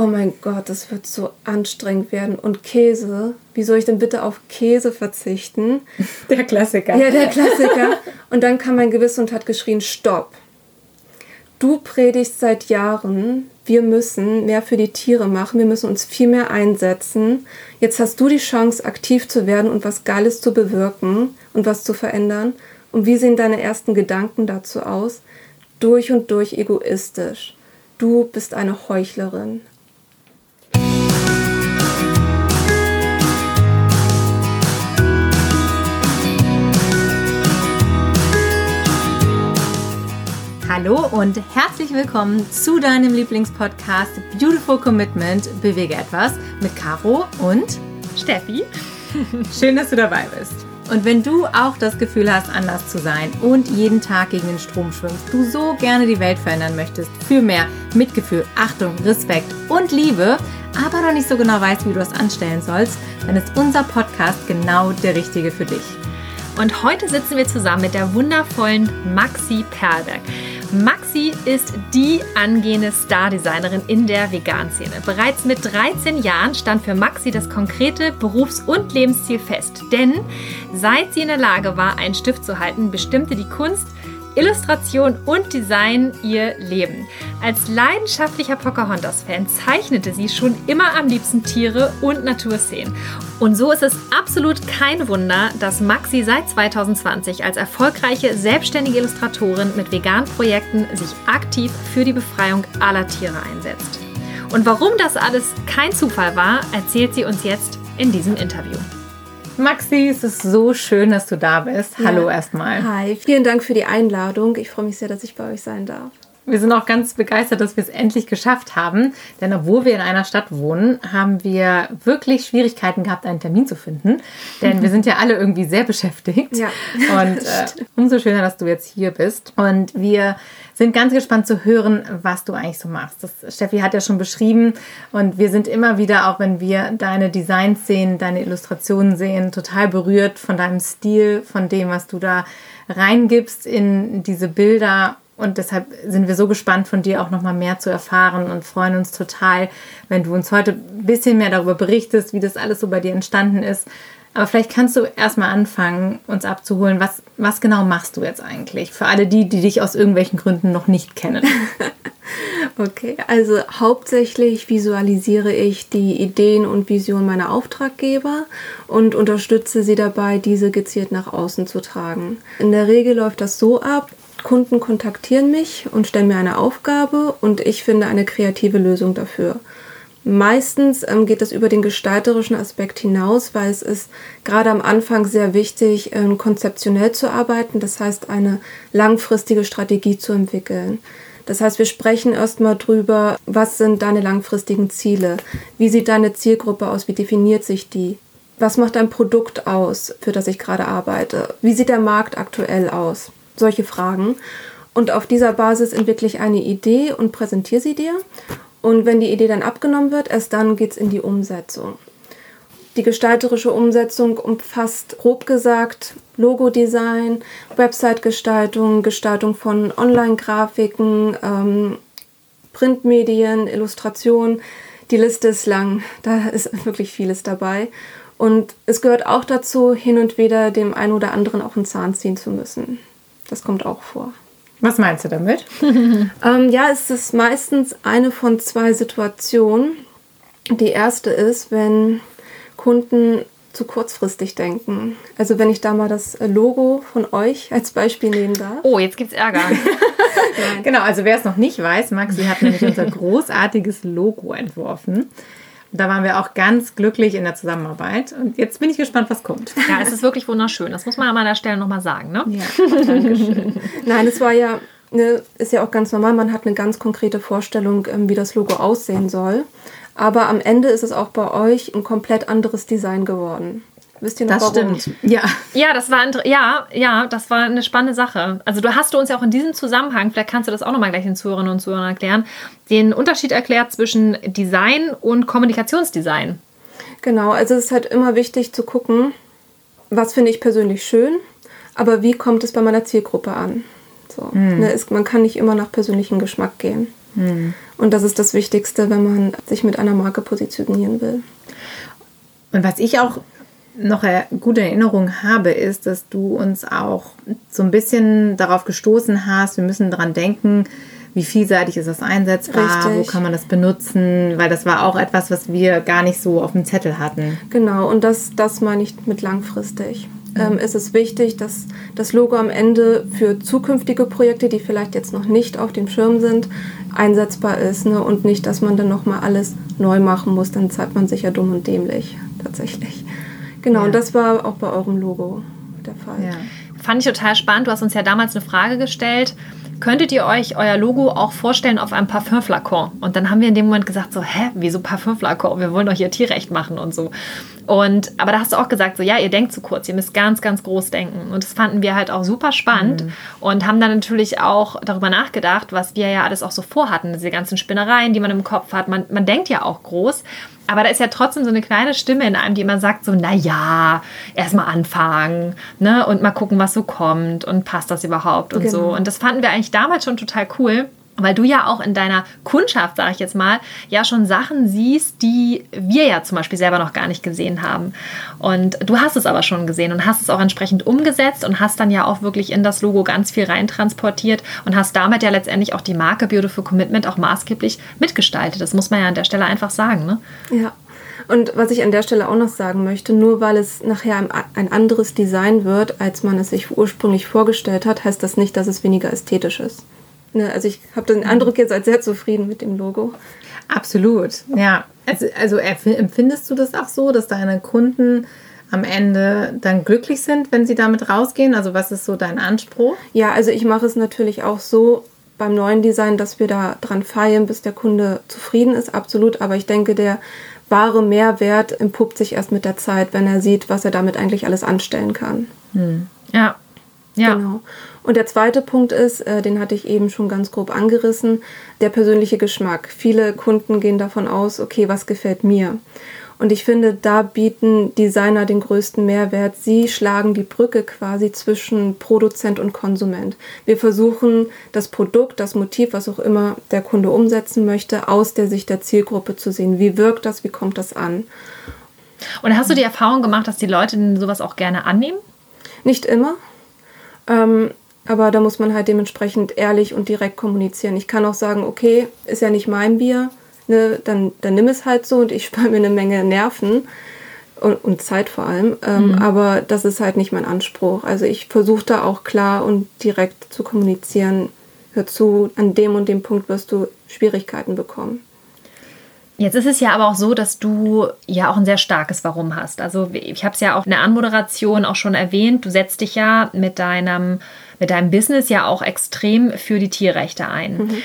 oh mein Gott, das wird so anstrengend werden. Und Käse, wie soll ich denn bitte auf Käse verzichten? Der Klassiker. Ja, der Klassiker. Und dann kam mein Gewissen und hat geschrien, stopp. Du predigst seit Jahren, wir müssen mehr für die Tiere machen, wir müssen uns viel mehr einsetzen. Jetzt hast du die Chance, aktiv zu werden und was Geiles zu bewirken und was zu verändern. Und wie sehen deine ersten Gedanken dazu aus? Durch und durch egoistisch. Du bist eine Heuchlerin. Hallo und herzlich willkommen zu deinem Lieblingspodcast Beautiful Commitment Bewege etwas mit Caro und Steffi. Schön, dass du dabei bist. Und wenn du auch das Gefühl hast, anders zu sein und jeden Tag gegen den Strom schwimmst, du so gerne die Welt verändern möchtest, für mehr Mitgefühl, Achtung, Respekt und Liebe, aber noch nicht so genau weißt, wie du das anstellen sollst, dann ist unser Podcast genau der richtige für dich. Und heute sitzen wir zusammen mit der wundervollen Maxi Perlberg. Maxi ist die angehende Stardesignerin in der Vegan-Szene. Bereits mit 13 Jahren stand für Maxi das konkrete Berufs- und Lebensziel fest. Denn seit sie in der Lage war, einen Stift zu halten, bestimmte die Kunst, Illustration und Design ihr Leben. Als leidenschaftlicher Pocahontas-Fan zeichnete sie schon immer am liebsten Tiere und Naturszenen. Und so ist es absolut kein Wunder, dass Maxi seit 2020 als erfolgreiche selbstständige Illustratorin mit veganen Projekten sich aktiv für die Befreiung aller Tiere einsetzt. Und warum das alles kein Zufall war, erzählt sie uns jetzt in diesem Interview. Maxi, es ist so schön, dass du da bist. Hallo ja. erstmal. Hi, vielen Dank für die Einladung. Ich freue mich sehr, dass ich bei euch sein darf. Wir sind auch ganz begeistert, dass wir es endlich geschafft haben. Denn obwohl wir in einer Stadt wohnen, haben wir wirklich Schwierigkeiten gehabt, einen Termin zu finden. Denn wir sind ja alle irgendwie sehr beschäftigt. Ja. Und äh, umso schöner, dass du jetzt hier bist. Und wir sind ganz gespannt zu hören, was du eigentlich so machst. Das Steffi hat ja schon beschrieben und wir sind immer wieder, auch wenn wir deine Designs sehen, deine Illustrationen sehen, total berührt von deinem Stil, von dem, was du da reingibst in diese Bilder. Und deshalb sind wir so gespannt, von dir auch nochmal mehr zu erfahren und freuen uns total, wenn du uns heute ein bisschen mehr darüber berichtest, wie das alles so bei dir entstanden ist, aber vielleicht kannst du erstmal anfangen, uns abzuholen. Was, was genau machst du jetzt eigentlich? Für alle die, die dich aus irgendwelchen Gründen noch nicht kennen. okay, also hauptsächlich visualisiere ich die Ideen und Visionen meiner Auftraggeber und unterstütze sie dabei, diese gezielt nach außen zu tragen. In der Regel läuft das so ab, Kunden kontaktieren mich und stellen mir eine Aufgabe und ich finde eine kreative Lösung dafür. Meistens ähm, geht es über den gestalterischen Aspekt hinaus, weil es ist gerade am Anfang sehr wichtig, ähm, konzeptionell zu arbeiten, das heißt eine langfristige Strategie zu entwickeln. Das heißt, wir sprechen erstmal drüber, was sind deine langfristigen Ziele? Wie sieht deine Zielgruppe aus? Wie definiert sich die? Was macht dein Produkt aus, für das ich gerade arbeite? Wie sieht der Markt aktuell aus? Solche Fragen. Und auf dieser Basis entwickle ich eine Idee und präsentiere sie dir. Und wenn die Idee dann abgenommen wird, erst dann geht es in die Umsetzung. Die gestalterische Umsetzung umfasst grob gesagt Logodesign, Website-Gestaltung, Gestaltung von Online-Grafiken, ähm, Printmedien, Illustration. Die Liste ist lang, da ist wirklich vieles dabei. Und es gehört auch dazu, hin und wieder dem einen oder anderen auch einen Zahn ziehen zu müssen. Das kommt auch vor. Was meinst du damit? ähm, ja, es ist meistens eine von zwei Situationen. Die erste ist, wenn Kunden zu kurzfristig denken. Also wenn ich da mal das Logo von euch als Beispiel nehmen darf. Oh, jetzt gibt's Ärger. genau, also wer es noch nicht weiß, Maxi hat nämlich unser großartiges Logo entworfen. Da waren wir auch ganz glücklich in der Zusammenarbeit. Und jetzt bin ich gespannt, was kommt. Ja, es ist wirklich wunderschön. Das muss man an der Stelle nochmal sagen. Ne? Ja, danke schön. Nein, es war ja, ne, ist ja auch ganz normal. Man hat eine ganz konkrete Vorstellung, ähm, wie das Logo aussehen soll. Aber am Ende ist es auch bei euch ein komplett anderes Design geworden. Wisst ihr noch das warum? stimmt. Ja. Ja, das war ja, ja, das war eine spannende Sache. Also du hast du uns ja auch in diesem Zusammenhang, vielleicht kannst du das auch nochmal gleich den Zuhörerinnen und Zuhörern erklären, den Unterschied erklärt zwischen Design und Kommunikationsdesign. Genau, also es ist halt immer wichtig zu gucken, was finde ich persönlich schön, aber wie kommt es bei meiner Zielgruppe an? So, hm. ne, ist, man kann nicht immer nach persönlichem Geschmack gehen. Hm. Und das ist das Wichtigste, wenn man sich mit einer Marke positionieren will. Und was ich auch noch gute Erinnerung habe, ist, dass du uns auch so ein bisschen darauf gestoßen hast, wir müssen daran denken, wie vielseitig ist das einsetzbar, Richtig. wo kann man das benutzen, weil das war auch etwas, was wir gar nicht so auf dem Zettel hatten. Genau, und das, das meine ich mit langfristig. Mhm. Ähm, ist es wichtig, dass das Logo am Ende für zukünftige Projekte, die vielleicht jetzt noch nicht auf dem Schirm sind, einsetzbar ist ne? und nicht, dass man dann nochmal alles neu machen muss, dann zeigt man sich ja dumm und dämlich tatsächlich. Genau, ja. und das war auch bei eurem Logo der Fall. Ja. Fand ich total spannend. Du hast uns ja damals eine Frage gestellt könntet ihr euch euer Logo auch vorstellen auf einem Parfümflakon? Und dann haben wir in dem Moment gesagt, so, hä, wieso Parfümflakon? Wir wollen doch hier Tierrecht machen und so. Und, aber da hast du auch gesagt, so, ja, ihr denkt zu kurz, ihr müsst ganz, ganz groß denken. Und das fanden wir halt auch super spannend mhm. und haben dann natürlich auch darüber nachgedacht, was wir ja alles auch so vorhatten, diese ganzen Spinnereien, die man im Kopf hat. Man, man denkt ja auch groß, aber da ist ja trotzdem so eine kleine Stimme in einem, die immer sagt so, na ja, erstmal anfangen, ne, und mal gucken, was so kommt und passt das überhaupt und genau. so. Und das fanden wir eigentlich damals schon total cool weil du ja auch in deiner Kundschaft, sage ich jetzt mal, ja schon Sachen siehst, die wir ja zum Beispiel selber noch gar nicht gesehen haben. Und du hast es aber schon gesehen und hast es auch entsprechend umgesetzt und hast dann ja auch wirklich in das Logo ganz viel reintransportiert und hast damit ja letztendlich auch die Marke Beautiful Commitment auch maßgeblich mitgestaltet. Das muss man ja an der Stelle einfach sagen. Ne? Ja. Und was ich an der Stelle auch noch sagen möchte, nur weil es nachher ein anderes Design wird, als man es sich ursprünglich vorgestellt hat, heißt das nicht, dass es weniger ästhetisch ist. Ne, also ich habe den Eindruck jetzt als sehr zufrieden mit dem Logo. Absolut, ja. Also, also empfindest du das auch so, dass deine Kunden am Ende dann glücklich sind, wenn sie damit rausgehen? Also was ist so dein Anspruch? Ja, also ich mache es natürlich auch so beim neuen Design, dass wir da dran feilen, bis der Kunde zufrieden ist, absolut. Aber ich denke, der wahre Mehrwert entpuppt sich erst mit der Zeit, wenn er sieht, was er damit eigentlich alles anstellen kann. Hm. Ja. Ja. Genau. Und der zweite Punkt ist, äh, den hatte ich eben schon ganz grob angerissen, der persönliche Geschmack. Viele Kunden gehen davon aus, okay, was gefällt mir? Und ich finde, da bieten Designer den größten Mehrwert. Sie schlagen die Brücke quasi zwischen Produzent und Konsument. Wir versuchen, das Produkt, das Motiv, was auch immer der Kunde umsetzen möchte, aus der Sicht der Zielgruppe zu sehen. Wie wirkt das? Wie kommt das an? Und hast du die Erfahrung gemacht, dass die Leute sowas auch gerne annehmen? Nicht immer. Ähm, aber da muss man halt dementsprechend ehrlich und direkt kommunizieren. Ich kann auch sagen, okay, ist ja nicht mein Bier, ne, dann, dann nimm es halt so und ich spare mir eine Menge Nerven und, und Zeit vor allem. Ähm, mhm. Aber das ist halt nicht mein Anspruch. Also ich versuche da auch klar und direkt zu kommunizieren. Hör zu, an dem und dem Punkt wirst du Schwierigkeiten bekommen. Jetzt ist es ja aber auch so, dass du ja auch ein sehr starkes Warum hast. Also ich habe es ja auch in der Anmoderation auch schon erwähnt. Du setzt dich ja mit deinem, mit deinem Business ja auch extrem für die Tierrechte ein. Mhm.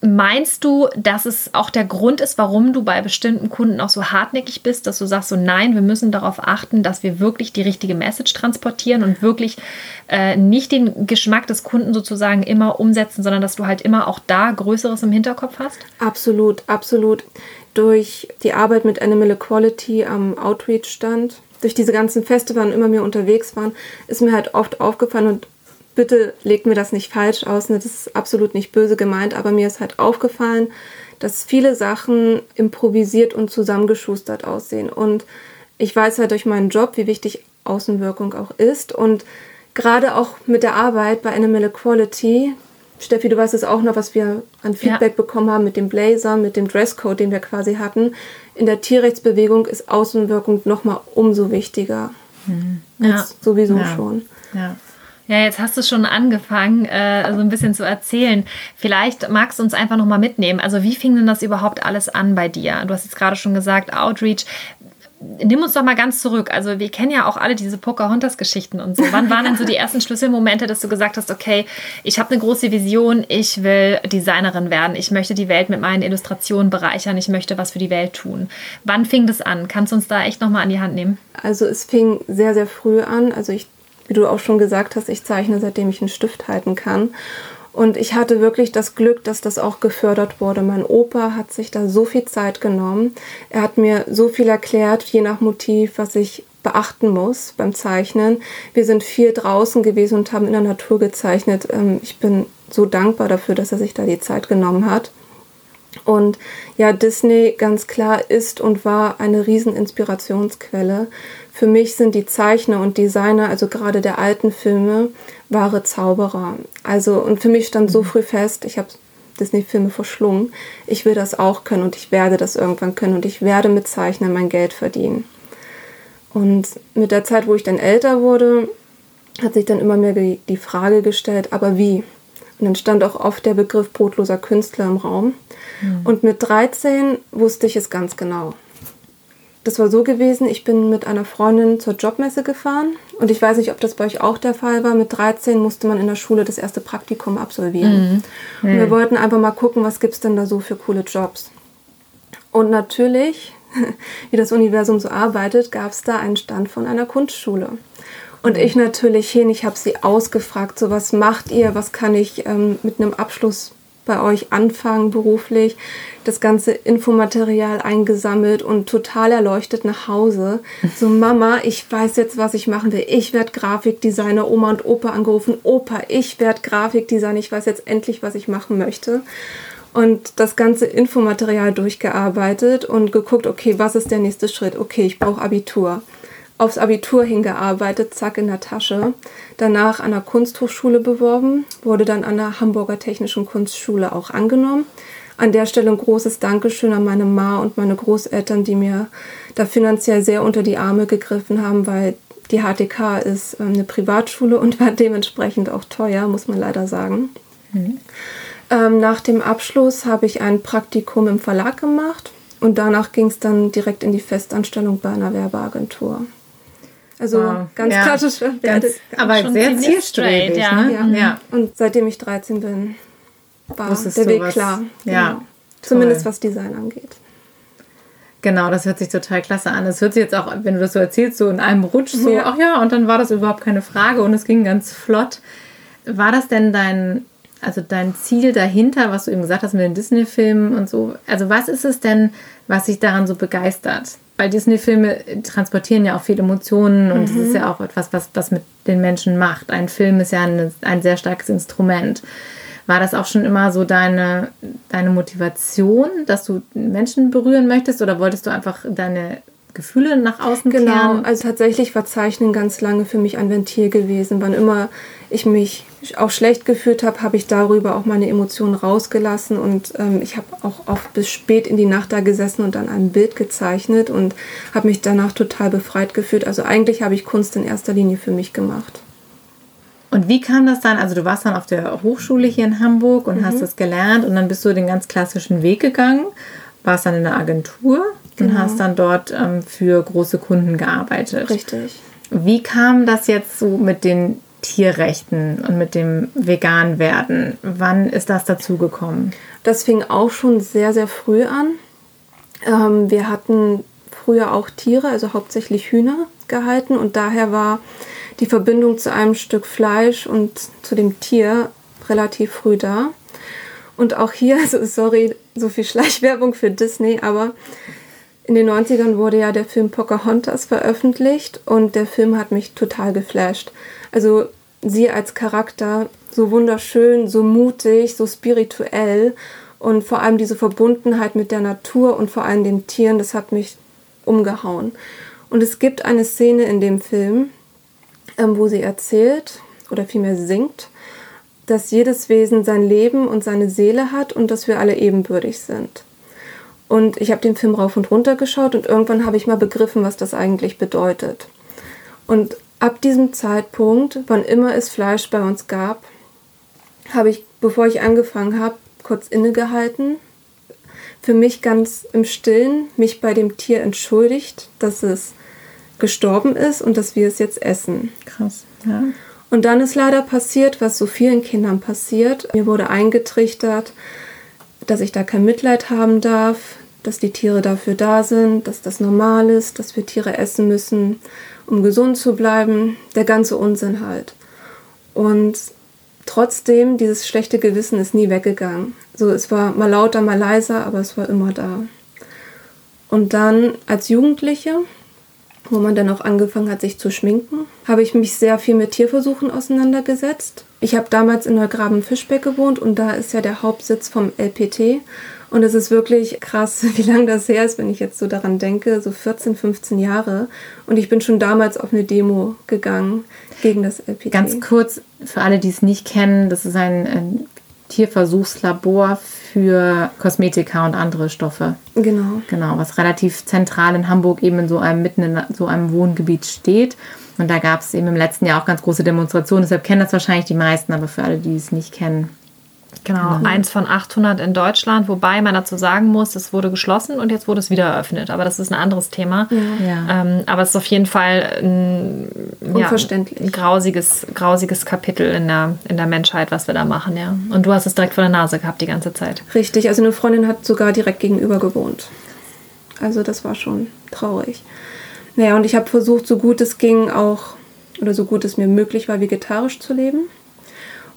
Meinst du, dass es auch der Grund ist, warum du bei bestimmten Kunden auch so hartnäckig bist, dass du sagst, so nein, wir müssen darauf achten, dass wir wirklich die richtige Message transportieren und wirklich äh, nicht den Geschmack des Kunden sozusagen immer umsetzen, sondern dass du halt immer auch da Größeres im Hinterkopf hast? Absolut, absolut. Durch die Arbeit mit Animal Equality am Outreach-Stand, durch diese ganzen Feste, wann immer wir unterwegs waren, ist mir halt oft aufgefallen und bitte legt mir das nicht falsch aus, ne? das ist absolut nicht böse gemeint, aber mir ist halt aufgefallen, dass viele Sachen improvisiert und zusammengeschustert aussehen. Und ich weiß halt durch meinen Job, wie wichtig Außenwirkung auch ist. Und gerade auch mit der Arbeit bei Animal Equality, Steffi, du weißt es auch noch, was wir an Feedback ja. bekommen haben mit dem Blazer, mit dem Dresscode, den wir quasi hatten. In der Tierrechtsbewegung ist Außenwirkung nochmal umso wichtiger. Mhm. Ja. Sowieso ja. schon. Ja. Ja, jetzt hast du schon angefangen, äh, so ein bisschen zu erzählen. Vielleicht magst du uns einfach nochmal mitnehmen. Also wie fing denn das überhaupt alles an bei dir? Du hast jetzt gerade schon gesagt, Outreach. Nimm uns doch mal ganz zurück. Also wir kennen ja auch alle diese Pocahontas-Geschichten und so. Wann waren denn so die ersten Schlüsselmomente, dass du gesagt hast, okay, ich habe eine große Vision, ich will Designerin werden, ich möchte die Welt mit meinen Illustrationen bereichern, ich möchte was für die Welt tun. Wann fing das an? Kannst du uns da echt nochmal an die Hand nehmen? Also es fing sehr, sehr früh an. Also ich wie du auch schon gesagt hast, ich zeichne, seitdem ich einen Stift halten kann. Und ich hatte wirklich das Glück, dass das auch gefördert wurde. Mein Opa hat sich da so viel Zeit genommen. Er hat mir so viel erklärt, je nach Motiv, was ich beachten muss beim Zeichnen. Wir sind viel draußen gewesen und haben in der Natur gezeichnet. Ähm, ich bin so dankbar dafür, dass er sich da die Zeit genommen hat. Und ja, Disney ganz klar ist und war eine riesen Inspirationsquelle. Für mich sind die Zeichner und Designer, also gerade der alten Filme, wahre Zauberer. Also, und für mich stand so früh fest, ich habe Disney-Filme verschlungen, ich will das auch können und ich werde das irgendwann können und ich werde mit Zeichnen mein Geld verdienen. Und mit der Zeit, wo ich dann älter wurde, hat sich dann immer mehr die Frage gestellt, aber wie? Und dann stand auch oft der Begriff brotloser Künstler im Raum. Mhm. Und mit 13 wusste ich es ganz genau. Das war so gewesen, ich bin mit einer Freundin zur Jobmesse gefahren und ich weiß nicht, ob das bei euch auch der Fall war. Mit 13 musste man in der Schule das erste Praktikum absolvieren. Mhm. Und wir wollten einfach mal gucken, was gibt es denn da so für coole Jobs. Und natürlich, wie das Universum so arbeitet, gab es da einen Stand von einer Kunstschule. Und ich natürlich hin, ich habe sie ausgefragt, so was macht ihr, was kann ich ähm, mit einem Abschluss bei euch anfangen beruflich, das ganze Infomaterial eingesammelt und total erleuchtet nach Hause. So Mama, ich weiß jetzt, was ich machen will. Ich werde Grafikdesigner, Oma und Opa angerufen. Opa, ich werde Grafikdesigner. Ich weiß jetzt endlich, was ich machen möchte. Und das ganze Infomaterial durchgearbeitet und geguckt, okay, was ist der nächste Schritt? Okay, ich brauche Abitur aufs Abitur hingearbeitet, zack in der Tasche. Danach an der Kunsthochschule beworben, wurde dann an der Hamburger Technischen Kunstschule auch angenommen. An der Stelle ein großes Dankeschön an meine Ma und meine Großeltern, die mir da finanziell sehr unter die Arme gegriffen haben, weil die HTK ist ähm, eine Privatschule und war dementsprechend auch teuer, muss man leider sagen. Mhm. Ähm, nach dem Abschluss habe ich ein Praktikum im Verlag gemacht und danach ging es dann direkt in die Festanstellung bei einer Werbeagentur. Also wow. ganz ja. klassisch. Ganz, aber sehr zielstrebig. Ja. Ne? Ja. ja. Und seitdem ich 13 bin, war der Weg was? klar. Ja. Genau. Zumindest was Design angeht. Genau, das hört sich total klasse an. Es hört sich jetzt auch, wenn du das so erzählst, so in einem Rutsch so, ja. ach ja, und dann war das überhaupt keine Frage und es ging ganz flott. War das denn dein, also dein Ziel dahinter, was du eben gesagt hast mit den Disney-Filmen und so? Also was ist es denn, was sich daran so begeistert? weil Disney-Filme transportieren ja auch viele Emotionen und es mhm. ist ja auch etwas, was was mit den Menschen macht. Ein Film ist ja eine, ein sehr starkes Instrument. War das auch schon immer so deine, deine Motivation, dass du Menschen berühren möchtest oder wolltest du einfach deine Gefühle nach außen genau, kehren? Genau, also tatsächlich war Zeichnen ganz lange für mich ein Ventil gewesen. Wann immer ich mich auch schlecht gefühlt habe, habe ich darüber auch meine Emotionen rausgelassen und ähm, ich habe auch oft bis spät in die Nacht da gesessen und dann ein Bild gezeichnet und habe mich danach total befreit gefühlt. Also eigentlich habe ich Kunst in erster Linie für mich gemacht. Und wie kam das dann? Also du warst dann auf der Hochschule hier in Hamburg und mhm. hast das gelernt und dann bist du den ganz klassischen Weg gegangen, warst dann in der Agentur genau. und hast dann dort ähm, für große Kunden gearbeitet. Richtig. Wie kam das jetzt so mit den Tierrechten und mit dem Veganwerden. Wann ist das dazu gekommen? Das fing auch schon sehr, sehr früh an. Ähm, wir hatten früher auch Tiere, also hauptsächlich Hühner gehalten und daher war die Verbindung zu einem Stück Fleisch und zu dem Tier relativ früh da. Und auch hier, also sorry, so viel Schleichwerbung für Disney, aber in den 90ern wurde ja der Film Pocahontas veröffentlicht und der Film hat mich total geflasht. Also sie als Charakter so wunderschön, so mutig, so spirituell und vor allem diese Verbundenheit mit der Natur und vor allem den Tieren, das hat mich umgehauen. Und es gibt eine Szene in dem Film, ähm, wo sie erzählt oder vielmehr singt, dass jedes Wesen sein Leben und seine Seele hat und dass wir alle ebenbürtig sind. Und ich habe den Film rauf und runter geschaut und irgendwann habe ich mal begriffen, was das eigentlich bedeutet. Und ab diesem Zeitpunkt, wann immer es Fleisch bei uns gab, habe ich, bevor ich angefangen habe, kurz innegehalten, für mich ganz im Stillen mich bei dem Tier entschuldigt, dass es gestorben ist und dass wir es jetzt essen. Krass, ja. Und dann ist leider passiert, was so vielen Kindern passiert. Mir wurde eingetrichtert, dass ich da kein Mitleid haben darf, dass die Tiere dafür da sind, dass das normal ist, dass wir Tiere essen müssen um gesund zu bleiben, der ganze Unsinn halt. Und trotzdem, dieses schlechte Gewissen ist nie weggegangen. So, es war mal lauter, mal leiser, aber es war immer da. Und dann als Jugendliche, wo man dann auch angefangen hat, sich zu schminken, habe ich mich sehr viel mit Tierversuchen auseinandergesetzt. Ich habe damals in Neugraben-Fischbeck gewohnt und da ist ja der Hauptsitz vom LPT. Und es ist wirklich krass, wie lange das her ist, wenn ich jetzt so daran denke, so 14, 15 Jahre. Und ich bin schon damals auf eine Demo gegangen gegen das LPT. Ganz kurz, für alle, die es nicht kennen, das ist ein, ein Tierversuchslabor für Kosmetika und andere Stoffe. Genau. Genau, was relativ zentral in Hamburg eben in so einem, mitten in so einem Wohngebiet steht. Und da gab es eben im letzten Jahr auch ganz große Demonstrationen. Deshalb kennen das wahrscheinlich die meisten, aber für alle, die es nicht kennen, Genau, mhm. eins von 800 in Deutschland, wobei man dazu sagen muss, es wurde geschlossen und jetzt wurde es wieder eröffnet. Aber das ist ein anderes Thema. Ja. Ähm, aber es ist auf jeden Fall ein, ja, ein grausiges, grausiges Kapitel in der, in der Menschheit, was wir da machen. Ja. Und du hast es direkt vor der Nase gehabt die ganze Zeit. Richtig, also eine Freundin hat sogar direkt gegenüber gewohnt. Also das war schon traurig. Naja, und ich habe versucht, so gut es ging, auch, oder so gut es mir möglich war, vegetarisch zu leben.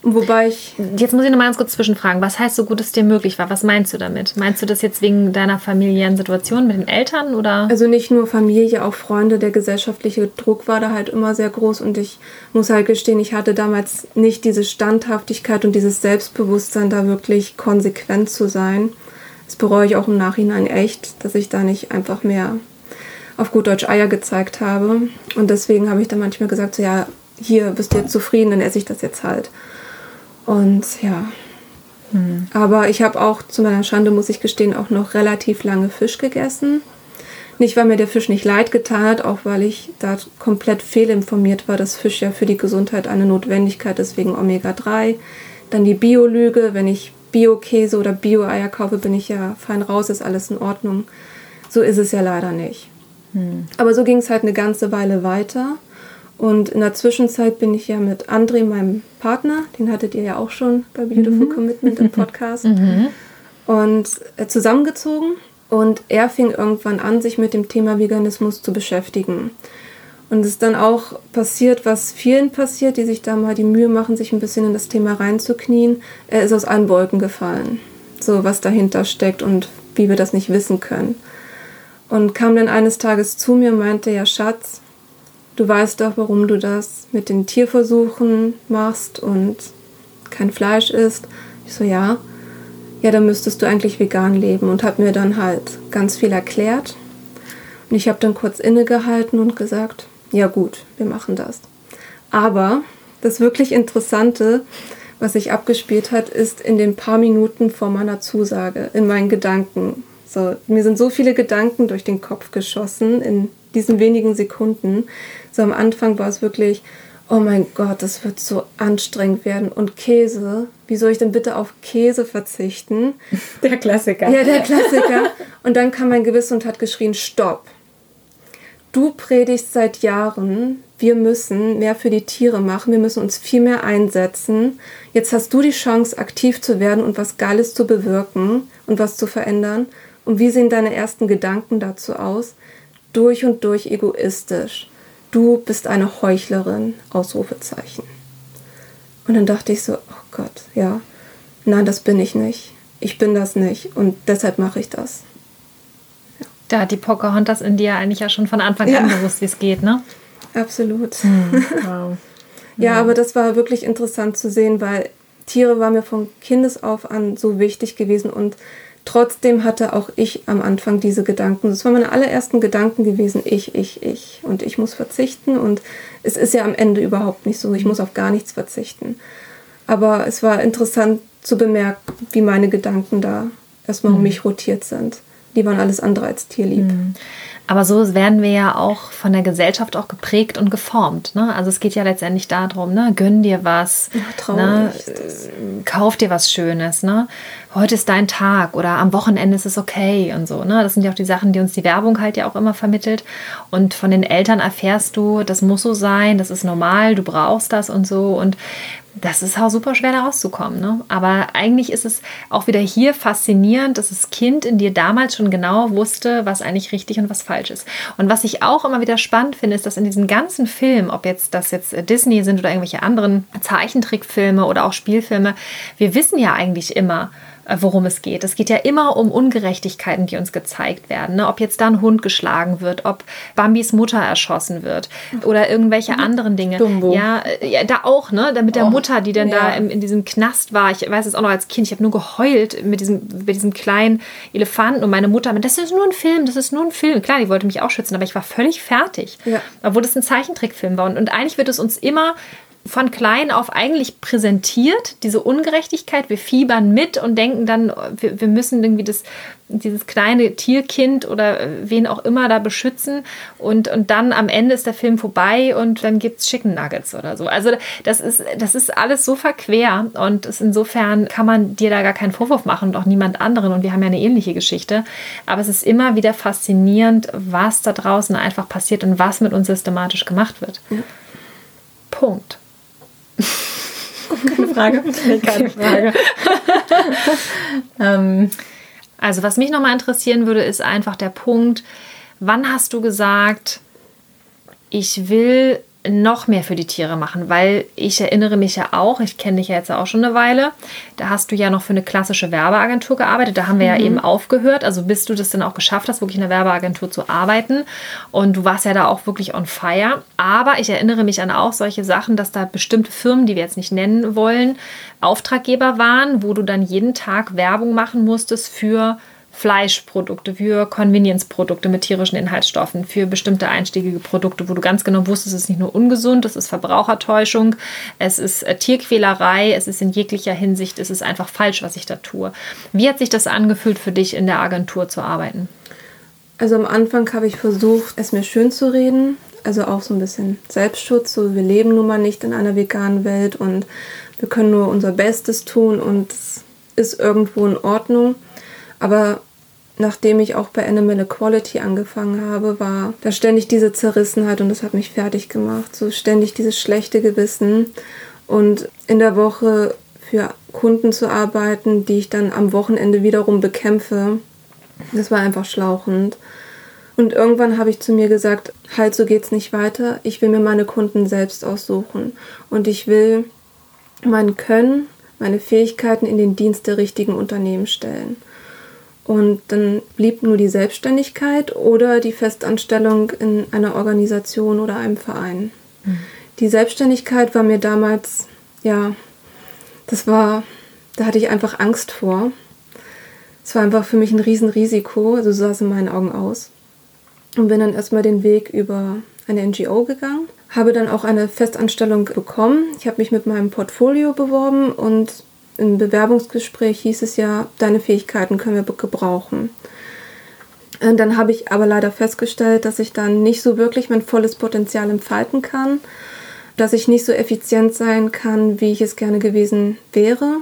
Wobei ich. Jetzt muss ich noch mal ganz kurz zwischenfragen. Was heißt so gut es dir möglich war? Was meinst du damit? Meinst du das jetzt wegen deiner familiären Situation mit den Eltern oder? Also nicht nur Familie, auch Freunde. Der gesellschaftliche Druck war da halt immer sehr groß und ich muss halt gestehen, ich hatte damals nicht diese Standhaftigkeit und dieses Selbstbewusstsein, da wirklich konsequent zu sein. Das bereue ich auch im Nachhinein echt, dass ich da nicht einfach mehr auf gut Deutsch Eier gezeigt habe. Und deswegen habe ich dann manchmal gesagt, so ja, hier bist du jetzt zufrieden, dann esse ich das jetzt halt. Und ja. Hm. Aber ich habe auch zu meiner Schande, muss ich gestehen, auch noch relativ lange Fisch gegessen. Nicht, weil mir der Fisch nicht leid getan hat, auch weil ich da komplett fehlinformiert war, dass Fisch ja für die Gesundheit eine Notwendigkeit ist wegen Omega-3. Dann die Biolüge, wenn ich Bio-Käse oder Bio-Eier kaufe, bin ich ja fein raus, ist alles in Ordnung. So ist es ja leider nicht. Hm. Aber so ging es halt eine ganze Weile weiter. Und in der Zwischenzeit bin ich ja mit André, meinem Partner, den hattet ihr ja auch schon bei Beautiful mhm. Commitment im Podcast, mhm. und äh, zusammengezogen. Und er fing irgendwann an, sich mit dem Thema Veganismus zu beschäftigen. Und es ist dann auch passiert, was vielen passiert, die sich da mal die Mühe machen, sich ein bisschen in das Thema reinzuknien. Er ist aus allen Wolken gefallen. So, was dahinter steckt und wie wir das nicht wissen können. Und kam dann eines Tages zu mir und meinte, ja Schatz, du weißt doch, warum du das mit den Tierversuchen machst und kein Fleisch isst. Ich so, ja. Ja, dann müsstest du eigentlich vegan leben und habe mir dann halt ganz viel erklärt. Und ich habe dann kurz innegehalten und gesagt, ja gut, wir machen das. Aber das wirklich Interessante, was sich abgespielt hat, ist in den paar Minuten vor meiner Zusage, in meinen Gedanken. So, mir sind so viele Gedanken durch den Kopf geschossen in diesen wenigen Sekunden. So am Anfang war es wirklich, oh mein Gott, das wird so anstrengend werden. Und Käse, wie soll ich denn bitte auf Käse verzichten? Der Klassiker. Ja, der Klassiker. Und dann kam mein Gewissen und hat geschrien, stopp. Du predigst seit Jahren, wir müssen mehr für die Tiere machen, wir müssen uns viel mehr einsetzen. Jetzt hast du die Chance, aktiv zu werden und was Geiles zu bewirken und was zu verändern. Und wie sehen deine ersten Gedanken dazu aus? durch und durch egoistisch. Du bist eine Heuchlerin, Ausrufezeichen. Und dann dachte ich so, oh Gott, ja, nein, das bin ich nicht. Ich bin das nicht und deshalb mache ich das. Ja. Da hat die Pocahontas in dir eigentlich ja schon von Anfang ja. an gewusst, wie es geht, ne? Absolut. Hm, wow. ja, aber das war wirklich interessant zu sehen, weil Tiere waren mir von Kindesauf an so wichtig gewesen und Trotzdem hatte auch ich am Anfang diese Gedanken. Das waren meine allerersten Gedanken gewesen, ich, ich, ich. Und ich muss verzichten. Und es ist ja am Ende überhaupt nicht so. Ich muss auf gar nichts verzichten. Aber es war interessant zu bemerken, wie meine Gedanken da erstmal mhm. um mich rotiert sind. Die waren alles andere als tierlieb. Mhm. Aber so werden wir ja auch von der Gesellschaft auch geprägt und geformt. Ne? Also es geht ja letztendlich darum, ne? gönn dir was, ja, ne? kauf dir was Schönes. Ne? Heute ist dein Tag oder am Wochenende ist es okay und so. Ne? Das sind ja auch die Sachen, die uns die Werbung halt ja auch immer vermittelt. Und von den Eltern erfährst du, das muss so sein, das ist normal, du brauchst das und so. Und das ist auch super schwer da rauszukommen. Ne? Aber eigentlich ist es auch wieder hier faszinierend, dass das Kind in dir damals schon genau wusste, was eigentlich richtig und was falsch ist. Und was ich auch immer wieder spannend finde, ist, dass in diesen ganzen Filmen, ob jetzt das jetzt Disney sind oder irgendwelche anderen Zeichentrickfilme oder auch Spielfilme, wir wissen ja eigentlich immer, äh, worum es geht. Es geht ja immer um Ungerechtigkeiten, die uns gezeigt werden. Ne? Ob jetzt da ein Hund geschlagen wird, ob Bambis Mutter erschossen wird oder irgendwelche mhm. anderen Dinge. Dumbo. Ja, äh, ja, da auch, ne? Damit der oh. Mutter, die dann ja. da in, in, diesem Knast war. Ich weiß es auch noch als Kind, ich habe nur geheult mit diesem, mit diesem kleinen Elefanten und meine Mutter, das ist nur ein Film, das ist nur ein Film. Klar, die wollte mich auch schützen, aber ich war völlig fertig. Ja. Obwohl das ein Zeichentrickfilm war. Und, und eigentlich wird es uns immer von klein auf eigentlich präsentiert, diese Ungerechtigkeit. Wir fiebern mit und denken dann, wir, wir müssen irgendwie das, dieses kleine Tierkind oder wen auch immer da beschützen. Und, und dann am Ende ist der Film vorbei und dann gibt es Chicken Nuggets oder so. Also das ist, das ist alles so verquer und insofern kann man dir da gar keinen Vorwurf machen und auch niemand anderen. Und wir haben ja eine ähnliche Geschichte. Aber es ist immer wieder faszinierend, was da draußen einfach passiert und was mit uns systematisch gemacht wird. Ja. Punkt. Keine Frage. Keine Frage. ähm, also was mich nochmal interessieren würde, ist einfach der Punkt, wann hast du gesagt, ich will noch mehr für die Tiere machen, weil ich erinnere mich ja auch, ich kenne dich ja jetzt auch schon eine Weile, da hast du ja noch für eine klassische Werbeagentur gearbeitet, da haben wir mhm. ja eben aufgehört, also bis du das dann auch geschafft hast, wirklich in einer Werbeagentur zu arbeiten. Und du warst ja da auch wirklich on fire, aber ich erinnere mich an auch solche Sachen, dass da bestimmte Firmen, die wir jetzt nicht nennen wollen, Auftraggeber waren, wo du dann jeden Tag Werbung machen musstest für Fleischprodukte, für Convenience-Produkte mit tierischen Inhaltsstoffen, für bestimmte einstiegige Produkte, wo du ganz genau wusstest, es ist nicht nur ungesund, es ist Verbrauchertäuschung, es ist äh, Tierquälerei, es ist in jeglicher Hinsicht, es ist einfach falsch, was ich da tue. Wie hat sich das angefühlt für dich, in der Agentur zu arbeiten? Also am Anfang habe ich versucht, es mir schön zu reden, also auch so ein bisschen Selbstschutz, so wir leben nun mal nicht in einer veganen Welt und wir können nur unser Bestes tun und es ist irgendwo in Ordnung. Aber nachdem ich auch bei Animal Equality angefangen habe, war da ständig diese Zerrissenheit und das hat mich fertig gemacht. So ständig dieses schlechte Gewissen und in der Woche für Kunden zu arbeiten, die ich dann am Wochenende wiederum bekämpfe. Das war einfach schlauchend. Und irgendwann habe ich zu mir gesagt, halt, so geht's nicht weiter. Ich will mir meine Kunden selbst aussuchen. Und ich will mein Können, meine Fähigkeiten in den Dienst der richtigen Unternehmen stellen. Und dann blieb nur die Selbstständigkeit oder die Festanstellung in einer Organisation oder einem Verein. Mhm. Die Selbstständigkeit war mir damals, ja, das war, da hatte ich einfach Angst vor. Es war einfach für mich ein Riesenrisiko, also so sah es in meinen Augen aus. Und bin dann erstmal den Weg über eine NGO gegangen, habe dann auch eine Festanstellung bekommen. Ich habe mich mit meinem Portfolio beworben und im Bewerbungsgespräch hieß es ja, deine Fähigkeiten können wir gebrauchen. Und dann habe ich aber leider festgestellt, dass ich dann nicht so wirklich mein volles Potenzial entfalten kann, dass ich nicht so effizient sein kann, wie ich es gerne gewesen wäre.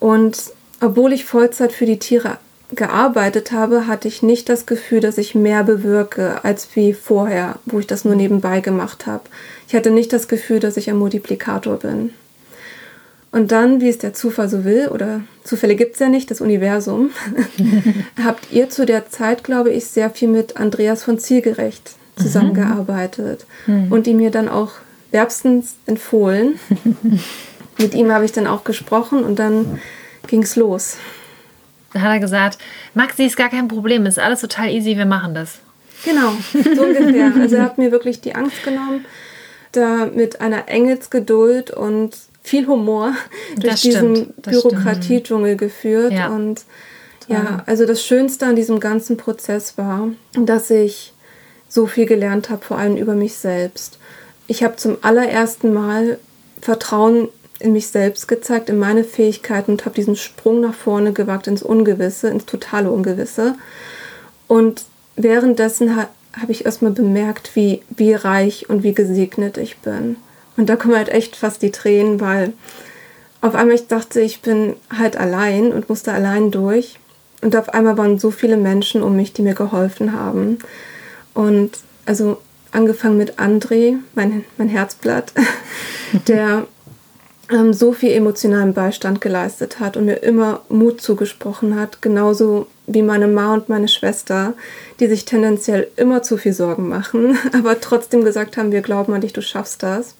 Und obwohl ich Vollzeit für die Tiere gearbeitet habe, hatte ich nicht das Gefühl, dass ich mehr bewirke als wie vorher, wo ich das nur nebenbei gemacht habe. Ich hatte nicht das Gefühl, dass ich ein Multiplikator bin. Und dann, wie es der Zufall so will, oder Zufälle gibt es ja nicht, das Universum, habt ihr zu der Zeit, glaube ich, sehr viel mit Andreas von Zielgerecht zusammengearbeitet mhm. und die mir dann auch wärmstens empfohlen. mit ihm habe ich dann auch gesprochen und dann ging es los. Da hat er gesagt, Maxi ist gar kein Problem, ist alles total easy, wir machen das. Genau, so ungefähr. Also er hat mir wirklich die Angst genommen, da mit einer Engelsgeduld und viel Humor durch diesen Bürokratiedschungel geführt. Ja. Und ja, also das Schönste an diesem ganzen Prozess war, dass ich so viel gelernt habe, vor allem über mich selbst. Ich habe zum allerersten Mal Vertrauen in mich selbst gezeigt, in meine Fähigkeiten und habe diesen Sprung nach vorne gewagt ins Ungewisse, ins totale Ungewisse. Und währenddessen ha habe ich erstmal bemerkt, wie, wie reich und wie gesegnet ich bin. Und da kommen halt echt fast die Tränen, weil auf einmal ich dachte, ich bin halt allein und musste allein durch. Und auf einmal waren so viele Menschen um mich, die mir geholfen haben. Und also angefangen mit André, mein, mein Herzblatt, der ähm, so viel emotionalen Beistand geleistet hat und mir immer Mut zugesprochen hat, genauso wie meine Ma und meine Schwester, die sich tendenziell immer zu viel Sorgen machen, aber trotzdem gesagt haben, wir glauben an dich, du schaffst das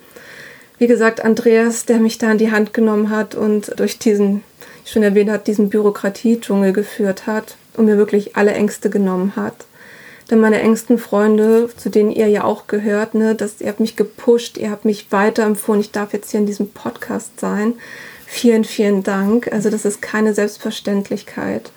wie gesagt, Andreas, der mich da in die Hand genommen hat und durch diesen, ich schon erwähnt hat, diesen Bürokratiedschungel geführt hat und mir wirklich alle Ängste genommen hat. Dann meine engsten Freunde, zu denen ihr ja auch gehört, ne, dass ihr habt mich gepusht, ihr habt mich weiterempfohlen. Ich darf jetzt hier in diesem Podcast sein. Vielen, vielen Dank. Also das ist keine Selbstverständlichkeit.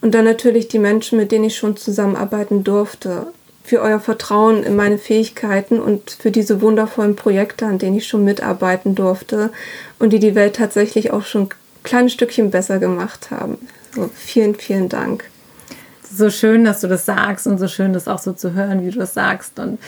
Und dann natürlich die Menschen, mit denen ich schon zusammenarbeiten durfte. Für euer Vertrauen in meine Fähigkeiten und für diese wundervollen Projekte, an denen ich schon mitarbeiten durfte und die die Welt tatsächlich auch schon ein kleines Stückchen besser gemacht haben. So, vielen, vielen Dank. So schön, dass du das sagst und so schön, das auch so zu hören, wie du das sagst. Und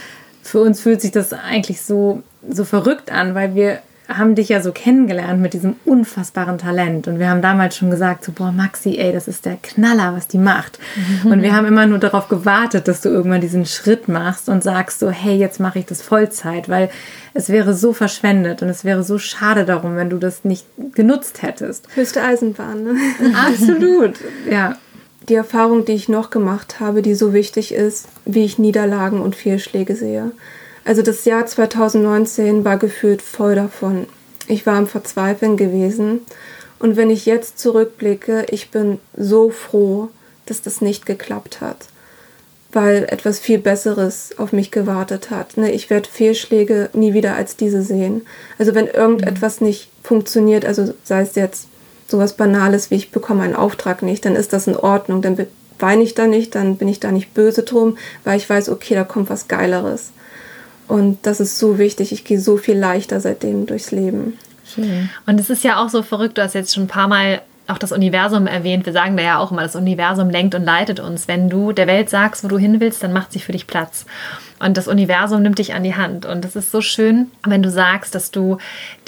für uns fühlt sich das eigentlich so, so verrückt an, weil wir haben dich ja so kennengelernt mit diesem unfassbaren Talent. Und wir haben damals schon gesagt, so, boah, Maxi, ey, das ist der Knaller, was die macht. Mhm. Und wir haben immer nur darauf gewartet, dass du irgendwann diesen Schritt machst und sagst so, hey, jetzt mache ich das Vollzeit, weil es wäre so verschwendet und es wäre so schade darum, wenn du das nicht genutzt hättest. Höchste Eisenbahn, ne? Absolut, ja. Die Erfahrung, die ich noch gemacht habe, die so wichtig ist, wie ich Niederlagen und Fehlschläge sehe. Also das Jahr 2019 war gefühlt voll davon. Ich war am Verzweifeln gewesen. Und wenn ich jetzt zurückblicke, ich bin so froh, dass das nicht geklappt hat. Weil etwas viel Besseres auf mich gewartet hat. Ne, ich werde Fehlschläge nie wieder als diese sehen. Also wenn irgendetwas nicht funktioniert, also sei es jetzt sowas Banales wie ich bekomme einen Auftrag nicht, dann ist das in Ordnung. Dann weine ich da nicht, dann bin ich da nicht böse drum, weil ich weiß, okay, da kommt was Geileres. Und das ist so wichtig. Ich gehe so viel leichter seitdem durchs Leben. Schön. Und es ist ja auch so verrückt, du hast jetzt schon ein paar Mal auch das Universum erwähnt. Wir sagen da ja auch immer, das Universum lenkt und leitet uns. Wenn du der Welt sagst, wo du hin willst, dann macht sie für dich Platz. Und das Universum nimmt dich an die Hand. Und es ist so schön, wenn du sagst, dass du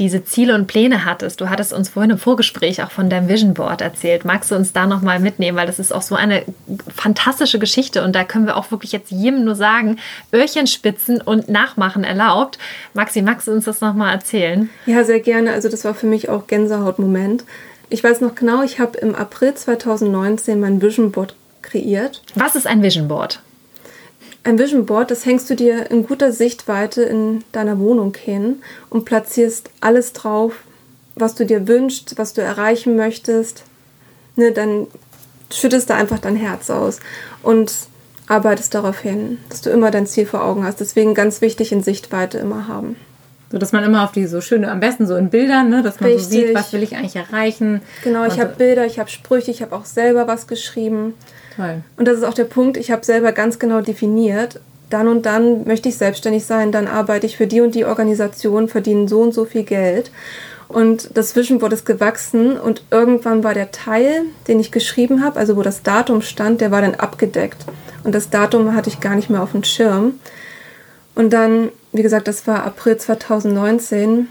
diese Ziele und Pläne hattest. Du hattest uns vorhin im Vorgespräch auch von deinem Vision Board erzählt. Magst du uns da nochmal mitnehmen? Weil das ist auch so eine fantastische Geschichte. Und da können wir auch wirklich jetzt jedem nur sagen, Öhrchen spitzen und nachmachen erlaubt. Maxi, magst du uns das nochmal erzählen? Ja, sehr gerne. Also das war für mich auch Gänsehautmoment. Ich weiß noch genau, ich habe im April 2019 mein Vision Board kreiert. Was ist ein Vision Board? Ein Vision Board, das hängst du dir in guter Sichtweite in deiner Wohnung hin und platzierst alles drauf, was du dir wünschst, was du erreichen möchtest. Ne, dann schüttest du einfach dein Herz aus und arbeitest darauf hin, dass du immer dein Ziel vor Augen hast. Deswegen ganz wichtig in Sichtweite immer haben. So dass man immer auf die so schöne, am besten so in Bildern, ne, dass man Richtig. so sieht, was will ich eigentlich erreichen. Genau, ich habe Bilder, ich habe Sprüche, ich habe auch selber was geschrieben. Toll. Und das ist auch der Punkt, ich habe selber ganz genau definiert, dann und dann möchte ich selbstständig sein, dann arbeite ich für die und die Organisation, verdiene so und so viel Geld. Und das Vision Board ist gewachsen und irgendwann war der Teil, den ich geschrieben habe, also wo das Datum stand, der war dann abgedeckt. Und das Datum hatte ich gar nicht mehr auf dem Schirm. Und dann wie gesagt, das war April 2019.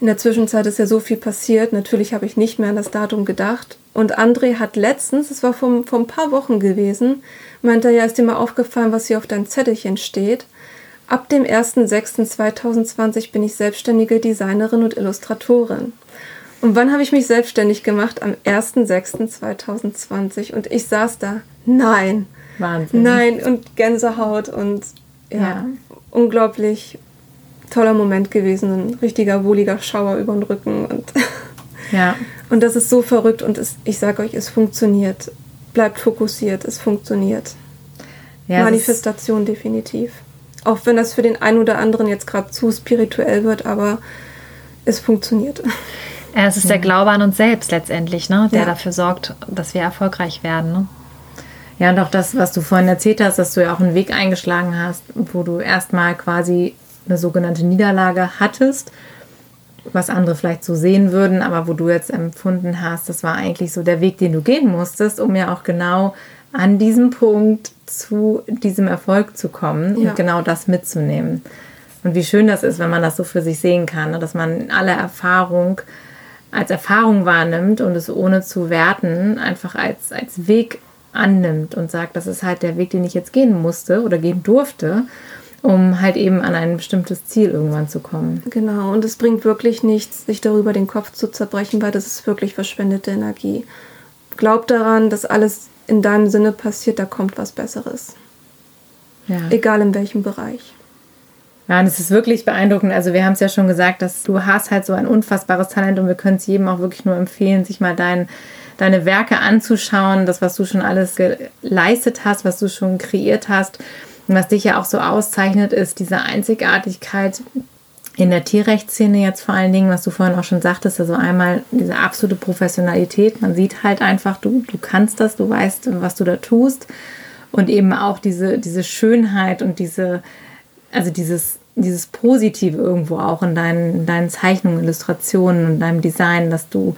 In der Zwischenzeit ist ja so viel passiert. Natürlich habe ich nicht mehr an das Datum gedacht. Und André hat letztens, es war vor, vor ein paar Wochen gewesen, meinte, ja, ist dir mal aufgefallen, was hier auf deinem Zettelchen steht. Ab dem 01.06.2020 bin ich selbstständige Designerin und Illustratorin. Und wann habe ich mich selbstständig gemacht? Am 1.06.2020. Und ich saß da. Nein. Wahnsinn. Nein. Und Gänsehaut und ja. ja unglaublich toller Moment gewesen. Ein richtiger wohliger Schauer über den Rücken. Und, ja. und das ist so verrückt und es, ich sage euch, es funktioniert. Bleibt fokussiert, es funktioniert. Ja, Manifestation definitiv. Auch wenn das für den einen oder anderen jetzt gerade zu spirituell wird, aber es funktioniert. Ja, es ist der Glaube an uns selbst letztendlich, ne? der ja. dafür sorgt, dass wir erfolgreich werden. Ne? Ja, und auch das, was du vorhin erzählt hast, dass du ja auch einen Weg eingeschlagen hast, wo du erstmal quasi eine sogenannte Niederlage hattest, was andere vielleicht so sehen würden, aber wo du jetzt empfunden hast, das war eigentlich so der Weg, den du gehen musstest, um ja auch genau an diesem Punkt zu diesem Erfolg zu kommen ja. und genau das mitzunehmen. Und wie schön das ist, wenn man das so für sich sehen kann, ne? dass man alle Erfahrung als Erfahrung wahrnimmt und es ohne zu werten einfach als, als Weg annimmt und sagt, das ist halt der Weg, den ich jetzt gehen musste oder gehen durfte, um halt eben an ein bestimmtes Ziel irgendwann zu kommen. Genau, und es bringt wirklich nichts, sich darüber den Kopf zu zerbrechen, weil das ist wirklich verschwendete Energie. Glaub daran, dass alles in deinem Sinne passiert, da kommt was Besseres. Ja. Egal in welchem Bereich. Ja, und es ist wirklich beeindruckend. Also wir haben es ja schon gesagt, dass du hast halt so ein unfassbares Talent und wir können es jedem auch wirklich nur empfehlen, sich mal deinen deine Werke anzuschauen, das, was du schon alles geleistet hast, was du schon kreiert hast. Und was dich ja auch so auszeichnet, ist diese Einzigartigkeit in der Tierrechtsszene jetzt vor allen Dingen, was du vorhin auch schon sagtest, also einmal diese absolute Professionalität. Man sieht halt einfach, du, du kannst das, du weißt, was du da tust. Und eben auch diese, diese Schönheit und diese, also dieses, dieses Positive irgendwo auch in deinen, in deinen Zeichnungen, Illustrationen und deinem Design, dass du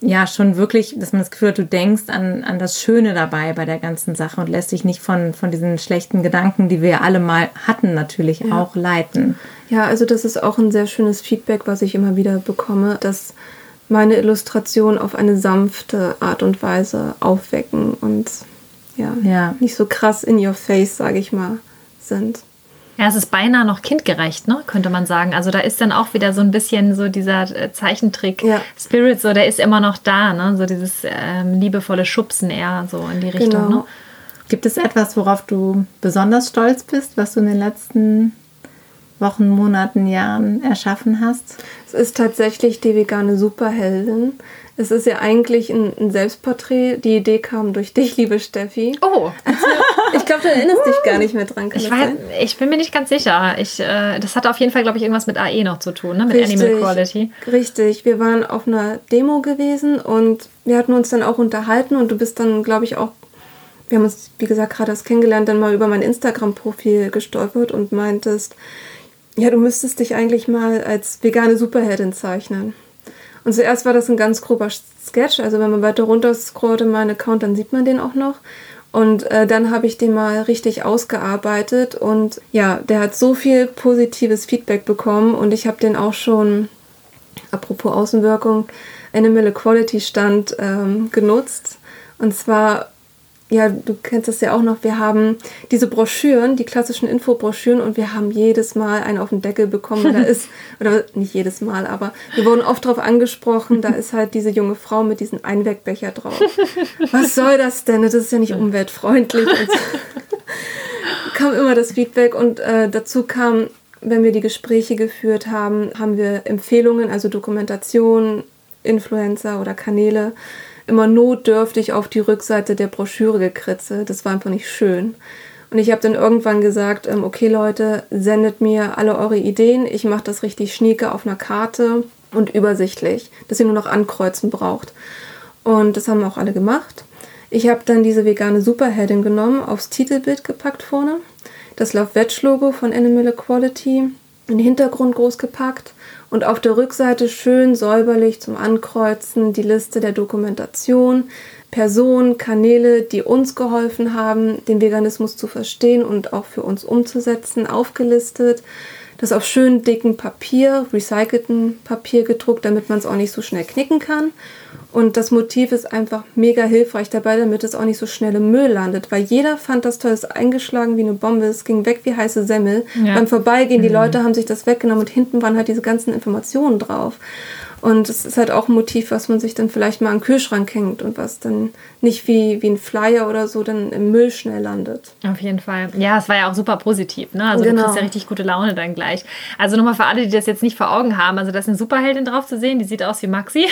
ja schon wirklich, dass man das Gefühl hat, du denkst an, an das Schöne dabei bei der ganzen Sache und lässt dich nicht von, von diesen schlechten Gedanken, die wir alle mal hatten, natürlich ja. auch leiten. Ja, also das ist auch ein sehr schönes Feedback, was ich immer wieder bekomme, dass meine Illustrationen auf eine sanfte Art und Weise aufwecken und ja, ja. nicht so krass in your face, sage ich mal, sind. Ja, es ist beinahe noch kindgerecht, ne? könnte man sagen. Also da ist dann auch wieder so ein bisschen so dieser äh, Zeichentrick-Spirit, so der ist immer noch da, ne? so dieses ähm, liebevolle Schubsen eher so in die Richtung. Genau. Ne? Gibt es etwas, worauf du besonders stolz bist, was du in den letzten Wochen, Monaten, Jahren erschaffen hast? Es ist tatsächlich die vegane Superheldin. Es ist ja eigentlich ein, ein, Selbstporträt. Die Idee kam durch dich, liebe Steffi. Oh. Ich glaube, du erinnerst dich gar nicht mehr dran. Ich, weiß, ich, bin mir nicht ganz sicher. Ich, äh, das hatte auf jeden Fall, glaube ich, irgendwas mit AE noch zu tun, ne? mit richtig, Animal Quality. Richtig. Wir waren auf einer Demo gewesen und wir hatten uns dann auch unterhalten und du bist dann, glaube ich, auch wir haben uns, wie gesagt, gerade erst kennengelernt, dann mal über mein Instagram-Profil gestolpert und meintest, ja, du müsstest dich eigentlich mal als vegane Superheldin zeichnen. Und zuerst war das ein ganz grober Sketch. Also wenn man weiter runter scrollt in meinen Account, dann sieht man den auch noch. Und äh, dann habe ich den mal richtig ausgearbeitet und ja, der hat so viel positives Feedback bekommen und ich habe den auch schon, apropos Außenwirkung, Animal Equality Stand ähm, genutzt. Und zwar ja, du kennst das ja auch noch, wir haben diese Broschüren, die klassischen Infobroschüren und wir haben jedes Mal einen auf den Deckel bekommen, da ist, oder nicht jedes Mal, aber wir wurden oft darauf angesprochen, da ist halt diese junge Frau mit diesem Einwegbecher drauf. Was soll das denn? Das ist ja nicht umweltfreundlich. Und so. kam immer das Feedback und äh, dazu kam, wenn wir die Gespräche geführt haben, haben wir Empfehlungen, also Dokumentation, Influencer oder Kanäle immer notdürftig auf die Rückseite der Broschüre gekritzelt. Das war einfach nicht schön. Und ich habe dann irgendwann gesagt, ähm, okay Leute, sendet mir alle eure Ideen. Ich mache das richtig schnieke auf einer Karte und übersichtlich, dass ihr nur noch ankreuzen braucht. Und das haben auch alle gemacht. Ich habe dann diese vegane Superheldin genommen, aufs Titelbild gepackt vorne, das Love Veg Logo von Animal Equality, den Hintergrund groß gepackt und auf der Rückseite schön säuberlich zum Ankreuzen die Liste der Dokumentation, Personen, Kanäle, die uns geholfen haben, den Veganismus zu verstehen und auch für uns umzusetzen, aufgelistet. Das auf schön dicken Papier, recycelten Papier gedruckt, damit man es auch nicht so schnell knicken kann. Und das Motiv ist einfach mega hilfreich dabei, damit es auch nicht so schnell im Müll landet. Weil jeder fand das toll, ist eingeschlagen wie eine Bombe, es ging weg wie heiße Semmel. Ja. Beim Vorbeigehen, die mhm. Leute haben sich das weggenommen und hinten waren halt diese ganzen Informationen drauf. Und es ist halt auch ein Motiv, was man sich dann vielleicht mal an den Kühlschrank hängt und was dann nicht wie, wie ein Flyer oder so dann im Müll schnell landet. Auf jeden Fall. Ja, es war ja auch super positiv. Ne? Also genau. du kriegst ja richtig gute Laune dann gleich. Also nochmal für alle, die das jetzt nicht vor Augen haben. Also da ist eine Superheldin drauf zu sehen, die sieht aus wie Maxi.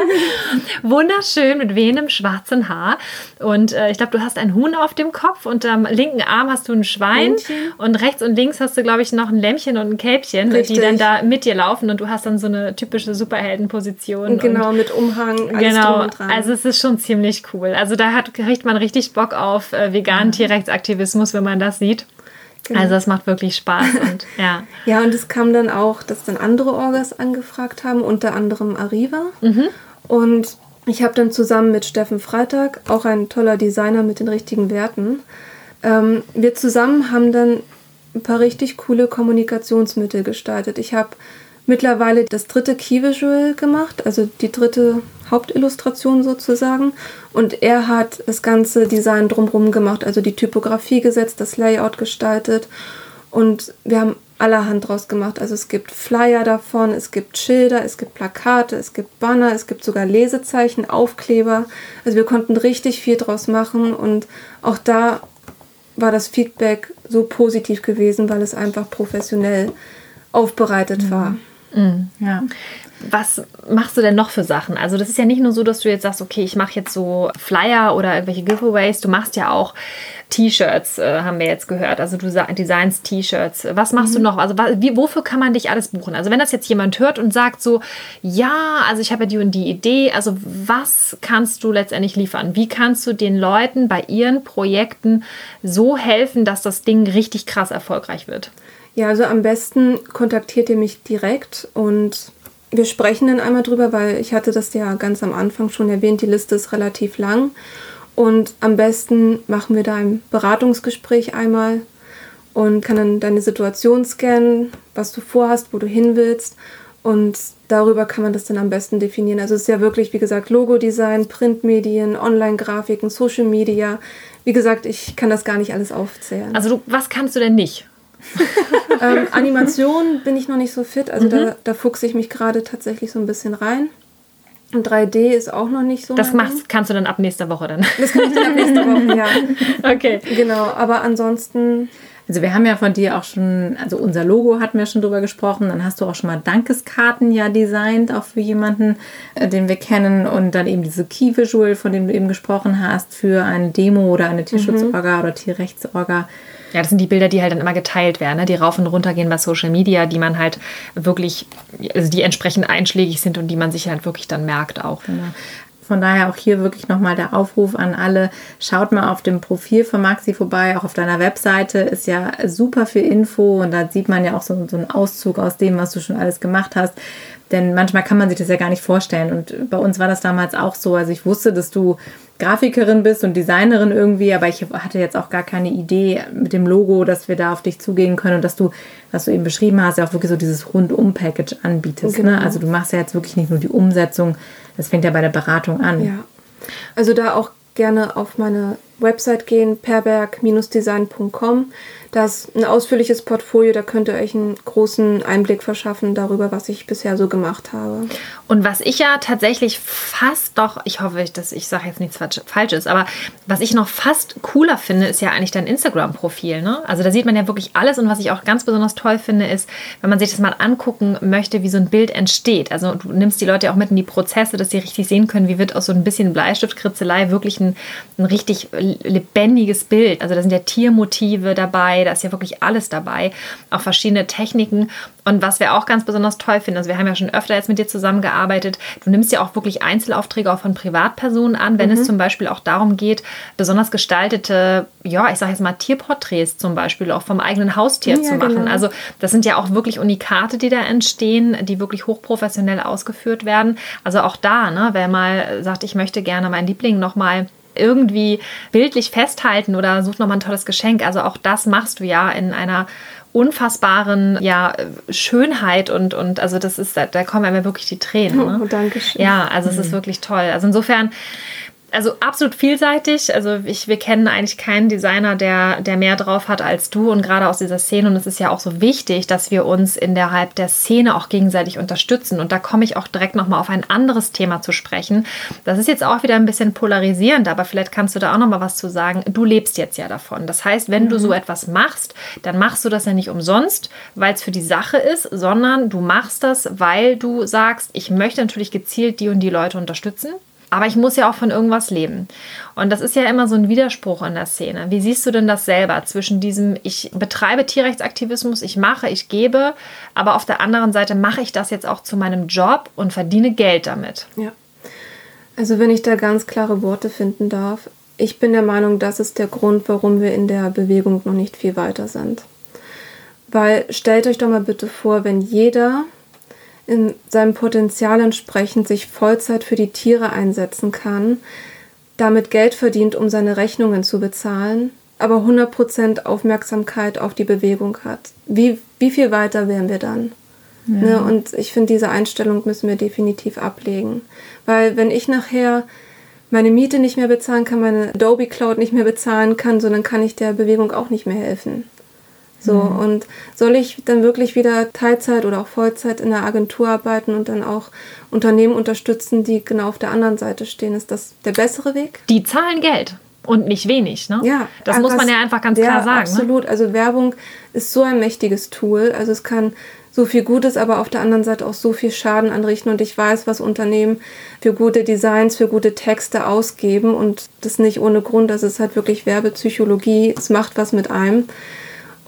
Wunderschön mit wehendem schwarzen Haar. Und äh, ich glaube, du hast ein Huhn auf dem Kopf und am linken Arm hast du ein Schwein. Lämmchen. Und rechts und links hast du, glaube ich, noch ein Lämmchen und ein Kälbchen, richtig. die dann da mit dir laufen. Und du hast dann so eine typische Superheldenposition. Genau, mit Umhang. Alles genau. Also es ist schon ziemlich ziemlich cool. Also da hat, kriegt man richtig Bock auf äh, veganen mhm. Tierrechtsaktivismus, wenn man das sieht. Genau. Also das macht wirklich Spaß und ja. ja, und es kam dann auch, dass dann andere Orgas angefragt haben, unter anderem Arriva. Mhm. Und ich habe dann zusammen mit Steffen Freitag, auch ein toller Designer mit den richtigen Werten, ähm, wir zusammen haben dann ein paar richtig coole Kommunikationsmittel gestaltet. Ich habe mittlerweile das dritte Key Visual gemacht, also die dritte Hauptillustration sozusagen. Und er hat das ganze Design drumherum gemacht, also die Typografie gesetzt, das Layout gestaltet. Und wir haben allerhand draus gemacht. Also es gibt Flyer davon, es gibt Schilder, es gibt Plakate, es gibt Banner, es gibt sogar Lesezeichen, Aufkleber. Also wir konnten richtig viel draus machen und auch da war das Feedback so positiv gewesen, weil es einfach professionell aufbereitet mhm. war. Mhm. Ja. was machst du denn noch für Sachen? Also das ist ja nicht nur so, dass du jetzt sagst, okay, ich mache jetzt so Flyer oder irgendwelche Giveaways. Du machst ja auch T-Shirts, äh, haben wir jetzt gehört. Also du designst T-Shirts. Was machst mhm. du noch? Also wie, wofür kann man dich alles buchen? Also wenn das jetzt jemand hört und sagt so, ja, also ich habe ja die und die Idee. Also was kannst du letztendlich liefern? Wie kannst du den Leuten bei ihren Projekten so helfen, dass das Ding richtig krass erfolgreich wird? Ja, also am besten kontaktiert ihr mich direkt und wir sprechen dann einmal drüber, weil ich hatte das ja ganz am Anfang schon erwähnt, die Liste ist relativ lang. Und am besten machen wir da ein Beratungsgespräch einmal und kann dann deine Situation scannen, was du vorhast, wo du hin willst. Und darüber kann man das dann am besten definieren. Also es ist ja wirklich, wie gesagt, Logodesign, Printmedien, Online-Grafiken, Social Media. Wie gesagt, ich kann das gar nicht alles aufzählen. Also du, was kannst du denn nicht? ähm, Animation bin ich noch nicht so fit. Also mhm. da, da fuchse ich mich gerade tatsächlich so ein bisschen rein. Und 3D ist auch noch nicht so. Das machst, kannst du dann ab nächster Woche dann. Das kann ich dann ab nächster Woche, ja. Okay. Genau, aber ansonsten. Also wir haben ja von dir auch schon, also unser Logo hatten wir schon drüber gesprochen. Dann hast du auch schon mal Dankeskarten ja designt, auch für jemanden, äh, den wir kennen. Und dann eben diese Key Visual, von dem du eben gesprochen hast, für eine Demo oder eine Tierschutzorga mhm. oder Tierrechtsorga. Ja, das sind die Bilder, die halt dann immer geteilt werden, ne? die rauf und runter gehen bei Social Media, die man halt wirklich, also die entsprechend einschlägig sind und die man sich halt wirklich dann merkt auch. Genau. Von daher auch hier wirklich nochmal der Aufruf an alle. Schaut mal auf dem Profil von Maxi vorbei, auch auf deiner Webseite ist ja super viel Info und da sieht man ja auch so, so einen Auszug aus dem, was du schon alles gemacht hast. Denn manchmal kann man sich das ja gar nicht vorstellen. Und bei uns war das damals auch so. Also ich wusste, dass du Grafikerin bist und Designerin irgendwie, aber ich hatte jetzt auch gar keine Idee mit dem Logo, dass wir da auf dich zugehen können und dass du, was du eben beschrieben hast, ja auch wirklich so dieses Rundum-Package anbietest. Ne? Genau. Ne? Also du machst ja jetzt wirklich nicht nur die Umsetzung, das fängt ja bei der Beratung an. Ja. Also da auch gerne auf meine Website gehen, perberg-design.com. Das ist ein ausführliches Portfolio, da könnt ihr euch einen großen Einblick verschaffen darüber, was ich bisher so gemacht habe. Und was ich ja tatsächlich fast doch, ich hoffe, dass ich sage jetzt nichts Falsches, aber was ich noch fast cooler finde, ist ja eigentlich dein Instagram-Profil. Ne? Also da sieht man ja wirklich alles und was ich auch ganz besonders toll finde, ist, wenn man sich das mal angucken möchte, wie so ein Bild entsteht. Also du nimmst die Leute auch mit in die Prozesse, dass sie richtig sehen können, wie wird aus so ein bisschen Bleistiftkritzelei wirklich ein, ein richtig lebendiges Bild. Also da sind ja Tiermotive dabei, da ist ja wirklich alles dabei, auch verschiedene Techniken. Und was wir auch ganz besonders toll finden, also wir haben ja schon öfter jetzt mit dir zusammengearbeitet, du nimmst ja auch wirklich Einzelaufträge auch von Privatpersonen an, wenn mhm. es zum Beispiel auch darum geht, besonders gestaltete, ja, ich sage jetzt mal Tierporträts zum Beispiel auch vom eigenen Haustier ja, zu machen. Genau. Also das sind ja auch wirklich Unikate, die da entstehen, die wirklich hochprofessionell ausgeführt werden. Also auch da, ne, wer mal sagt, ich möchte gerne meinen Liebling nochmal irgendwie bildlich festhalten oder such nochmal ein tolles Geschenk. Also auch das machst du ja in einer unfassbaren ja, Schönheit und, und also das ist, da, da kommen mir wirklich die Tränen. Ne? Oh, danke schön. Ja, also es ist mhm. wirklich toll. Also insofern also absolut vielseitig. Also ich, wir kennen eigentlich keinen Designer, der, der mehr drauf hat als du und gerade aus dieser Szene. Und es ist ja auch so wichtig, dass wir uns innerhalb der Szene auch gegenseitig unterstützen. Und da komme ich auch direkt nochmal auf ein anderes Thema zu sprechen. Das ist jetzt auch wieder ein bisschen polarisierend, aber vielleicht kannst du da auch nochmal was zu sagen. Du lebst jetzt ja davon. Das heißt, wenn mhm. du so etwas machst, dann machst du das ja nicht umsonst, weil es für die Sache ist, sondern du machst das, weil du sagst, ich möchte natürlich gezielt die und die Leute unterstützen. Aber ich muss ja auch von irgendwas leben. Und das ist ja immer so ein Widerspruch in der Szene. Wie siehst du denn das selber zwischen diesem, ich betreibe Tierrechtsaktivismus, ich mache, ich gebe, aber auf der anderen Seite mache ich das jetzt auch zu meinem Job und verdiene Geld damit? Ja. Also wenn ich da ganz klare Worte finden darf, ich bin der Meinung, das ist der Grund, warum wir in der Bewegung noch nicht viel weiter sind. Weil stellt euch doch mal bitte vor, wenn jeder in seinem Potenzial entsprechend sich Vollzeit für die Tiere einsetzen kann, damit Geld verdient, um seine Rechnungen zu bezahlen, aber 100% Aufmerksamkeit auf die Bewegung hat. Wie, wie viel weiter wären wir dann? Ja. Ne? Und ich finde, diese Einstellung müssen wir definitiv ablegen. Weil wenn ich nachher meine Miete nicht mehr bezahlen kann, meine Adobe Cloud nicht mehr bezahlen kann, so dann kann ich der Bewegung auch nicht mehr helfen. So, mhm. und soll ich dann wirklich wieder Teilzeit oder auch Vollzeit in der Agentur arbeiten und dann auch Unternehmen unterstützen, die genau auf der anderen Seite stehen? Ist das der bessere Weg? Die zahlen Geld und nicht wenig, ne? Ja. Das muss man ja einfach ganz klar sagen. Ne? Absolut. Ne? Also Werbung ist so ein mächtiges Tool. Also es kann so viel Gutes, aber auf der anderen Seite auch so viel Schaden anrichten. Und ich weiß, was Unternehmen für gute Designs, für gute Texte ausgeben und das nicht ohne Grund. Das ist halt wirklich Werbepsychologie. Es macht was mit einem.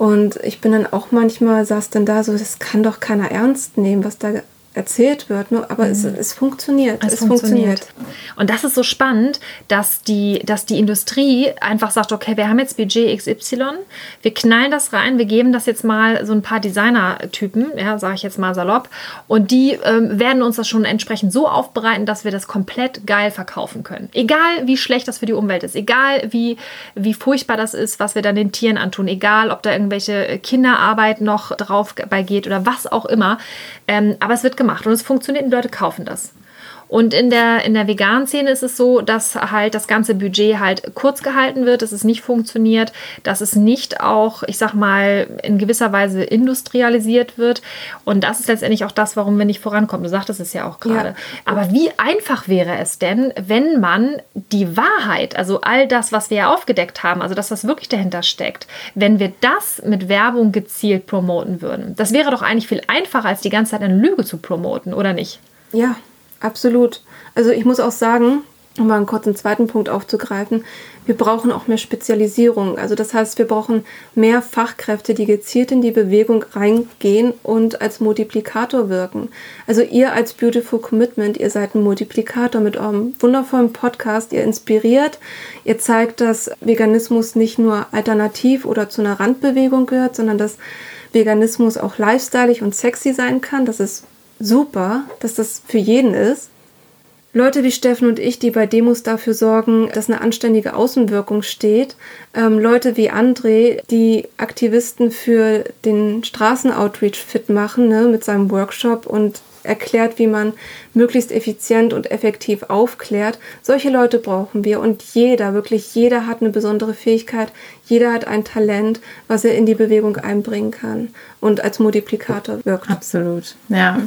Und ich bin dann auch manchmal, saß dann da so, das kann doch keiner ernst nehmen, was da erzählt wird, nur, aber mhm. es, es funktioniert. Es, es funktioniert. funktioniert. Und das ist so spannend, dass die, dass die Industrie einfach sagt, okay, wir haben jetzt Budget XY, wir knallen das rein, wir geben das jetzt mal so ein paar Designer-Typen, ja, sage ich jetzt mal salopp, und die ähm, werden uns das schon entsprechend so aufbereiten, dass wir das komplett geil verkaufen können. Egal wie schlecht das für die Umwelt ist, egal wie, wie furchtbar das ist, was wir dann den Tieren antun, egal ob da irgendwelche Kinderarbeit noch drauf bei geht oder was auch immer. Ähm, aber es wird gemacht und es funktioniert und die Leute kaufen das. Und in der, in der veganen Szene ist es so, dass halt das ganze Budget halt kurz gehalten wird, dass es nicht funktioniert, dass es nicht auch, ich sag mal, in gewisser Weise industrialisiert wird. Und das ist letztendlich auch das, warum wir nicht vorankommen. Du sagtest es ja auch gerade. Ja. Aber wie einfach wäre es denn, wenn man die Wahrheit, also all das, was wir ja aufgedeckt haben, also das, was wirklich dahinter steckt, wenn wir das mit Werbung gezielt promoten würden? Das wäre doch eigentlich viel einfacher, als die ganze Zeit eine Lüge zu promoten, oder nicht? Ja, Absolut. Also ich muss auch sagen, um mal einen kurzen zweiten Punkt aufzugreifen, wir brauchen auch mehr Spezialisierung. Also das heißt, wir brauchen mehr Fachkräfte, die gezielt in die Bewegung reingehen und als Multiplikator wirken. Also ihr als Beautiful Commitment, ihr seid ein Multiplikator mit eurem wundervollen Podcast. Ihr inspiriert, ihr zeigt, dass Veganismus nicht nur alternativ oder zu einer Randbewegung gehört, sondern dass Veganismus auch lifestyleig und sexy sein kann. Das ist super, dass das für jeden ist. Leute wie Steffen und ich, die bei Demos dafür sorgen, dass eine anständige Außenwirkung steht. Ähm, Leute wie André, die Aktivisten für den Straßenoutreach fit machen, ne, mit seinem Workshop und erklärt, wie man möglichst effizient und effektiv aufklärt. Solche Leute brauchen wir und jeder, wirklich jeder hat eine besondere Fähigkeit, jeder hat ein Talent, was er in die Bewegung einbringen kann und als Multiplikator wirkt. Absolut, ja.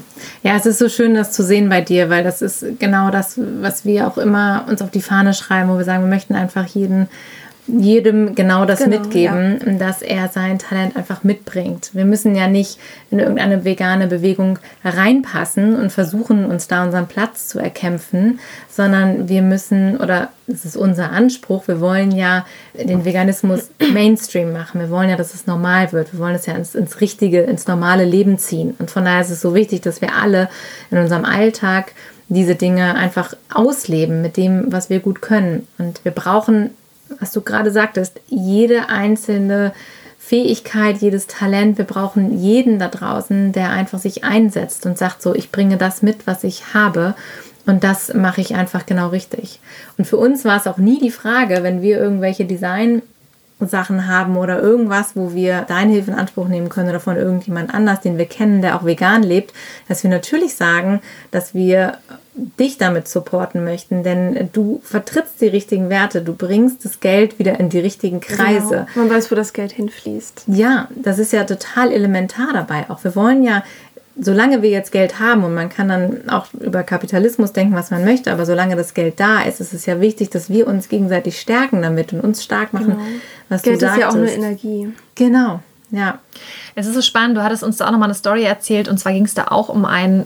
Ja, es ist so schön, das zu sehen bei dir, weil das ist genau das, was wir auch immer uns auf die Fahne schreiben, wo wir sagen, wir möchten einfach jeden jedem genau das genau, mitgeben, ja. dass er sein Talent einfach mitbringt. Wir müssen ja nicht in irgendeine vegane Bewegung reinpassen und versuchen, uns da unseren Platz zu erkämpfen, sondern wir müssen, oder es ist unser Anspruch, wir wollen ja den Veganismus Mainstream machen. Wir wollen ja, dass es normal wird. Wir wollen es ja ins, ins richtige, ins normale Leben ziehen. Und von daher ist es so wichtig, dass wir alle in unserem Alltag diese Dinge einfach ausleben mit dem, was wir gut können. Und wir brauchen was du gerade sagtest, jede einzelne Fähigkeit, jedes Talent, wir brauchen jeden da draußen, der einfach sich einsetzt und sagt so, ich bringe das mit, was ich habe und das mache ich einfach genau richtig. Und für uns war es auch nie die Frage, wenn wir irgendwelche Design Sachen haben oder irgendwas, wo wir deine Hilfe in Anspruch nehmen können oder von irgendjemand anders, den wir kennen, der auch vegan lebt, dass wir natürlich sagen, dass wir dich damit supporten möchten, denn du vertrittst die richtigen Werte, du bringst das Geld wieder in die richtigen. Kreise. Genau. Man weiß, wo das Geld hinfließt. Ja, das ist ja total elementar dabei. Auch wir wollen ja solange wir jetzt Geld haben und man kann dann auch über Kapitalismus denken, was man möchte, aber solange das Geld da ist, ist es ja wichtig, dass wir uns gegenseitig stärken damit und uns stark machen, genau. was Geld du ist ja auch nur Energie. Genau, ja. Es ist so spannend, du hattest uns da auch nochmal eine Story erzählt und zwar ging es da auch um ein,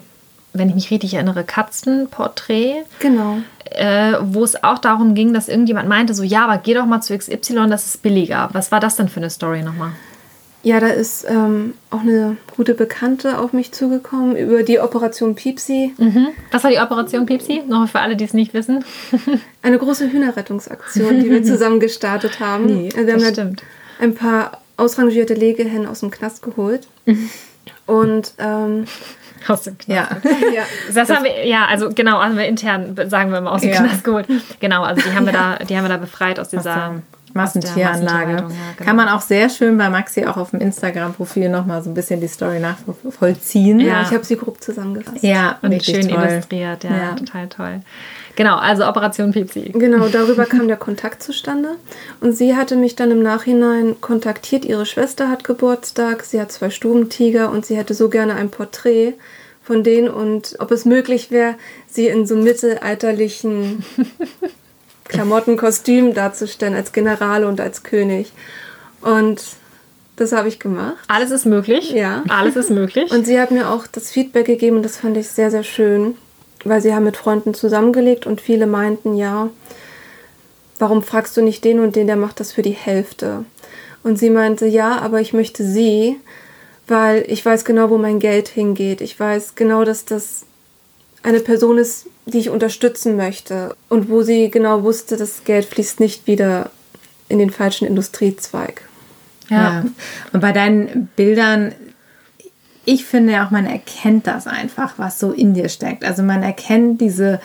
wenn ich mich richtig erinnere, Katzenporträt. Genau. Äh, wo es auch darum ging, dass irgendjemand meinte, so ja, aber geh doch mal zu XY, das ist billiger. Was war das denn für eine Story nochmal? Ja, da ist ähm, auch eine gute Bekannte auf mich zugekommen über die Operation Piepsi. Mhm. Was war die Operation Piepsi? Noch für alle, die es nicht wissen. eine große Hühnerrettungsaktion, die wir zusammen gestartet haben. Nee, also wir haben stimmt. ein paar ausrangierte Legehennen aus dem Knast geholt. Und ähm, aus dem Knast. Ja. ja. Das, das haben wir, ja, also genau, haben wir intern, sagen wir mal, aus dem ja. Knast geholt. Genau, also die haben wir da, die haben wir da befreit aus dieser Massentieranlage. Ja, genau. Kann man auch sehr schön bei Maxi auch auf dem Instagram-Profil nochmal so ein bisschen die Story nachvollziehen. Ja, ich habe sie grob zusammengefasst. Ja, und schön toll. illustriert. Ja, ja, total toll. Genau, also Operation Pipsi. Genau, darüber kam der Kontakt zustande. Und sie hatte mich dann im Nachhinein kontaktiert. Ihre Schwester hat Geburtstag, sie hat zwei Stubentiger und sie hätte so gerne ein Porträt von denen und ob es möglich wäre, sie in so mittelalterlichen Klamotten, Kostüm darzustellen als General und als König. Und Das habe ich gemacht. Alles ist möglich. Ja. Alles ist möglich. Und sie hat mir auch das Feedback gegeben und das fand ich sehr, sehr schön, weil sie haben mit Freunden zusammengelegt und viele meinten, ja, warum fragst du nicht den und den, der macht das für die Hälfte? Und sie meinte, ja, aber ich möchte sie, weil ich weiß genau, wo mein Geld hingeht. Ich weiß genau, dass das eine Person ist, die ich unterstützen möchte und wo sie genau wusste, das Geld fließt nicht wieder in den falschen Industriezweig. Ja. ja. Und bei deinen Bildern, ich finde ja auch, man erkennt das einfach, was so in dir steckt. Also man erkennt diese,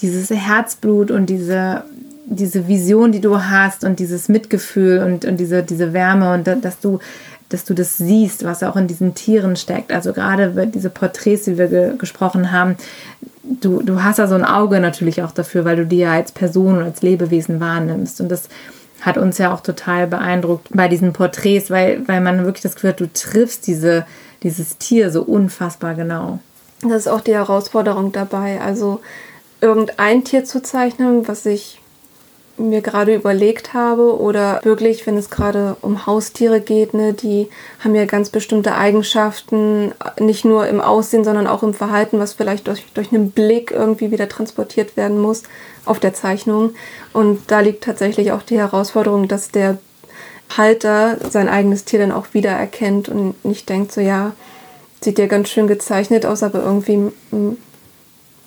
dieses Herzblut und diese, diese Vision, die du hast und dieses Mitgefühl und, und diese, diese Wärme und dass du dass du das siehst, was auch in diesen Tieren steckt. Also gerade diese Porträts, die wir ge gesprochen haben, du, du hast da so ein Auge natürlich auch dafür, weil du die ja als Person und als Lebewesen wahrnimmst. Und das hat uns ja auch total beeindruckt bei diesen Porträts, weil, weil man wirklich das Gefühl hat, du triffst diese, dieses Tier so unfassbar genau. Das ist auch die Herausforderung dabei. Also irgendein Tier zu zeichnen, was ich mir gerade überlegt habe oder wirklich, wenn es gerade um Haustiere geht, ne, die haben ja ganz bestimmte Eigenschaften, nicht nur im Aussehen, sondern auch im Verhalten, was vielleicht durch, durch einen Blick irgendwie wieder transportiert werden muss auf der Zeichnung. Und da liegt tatsächlich auch die Herausforderung, dass der Halter sein eigenes Tier dann auch wieder erkennt und nicht denkt so, ja, sieht ja ganz schön gezeichnet aus, aber irgendwie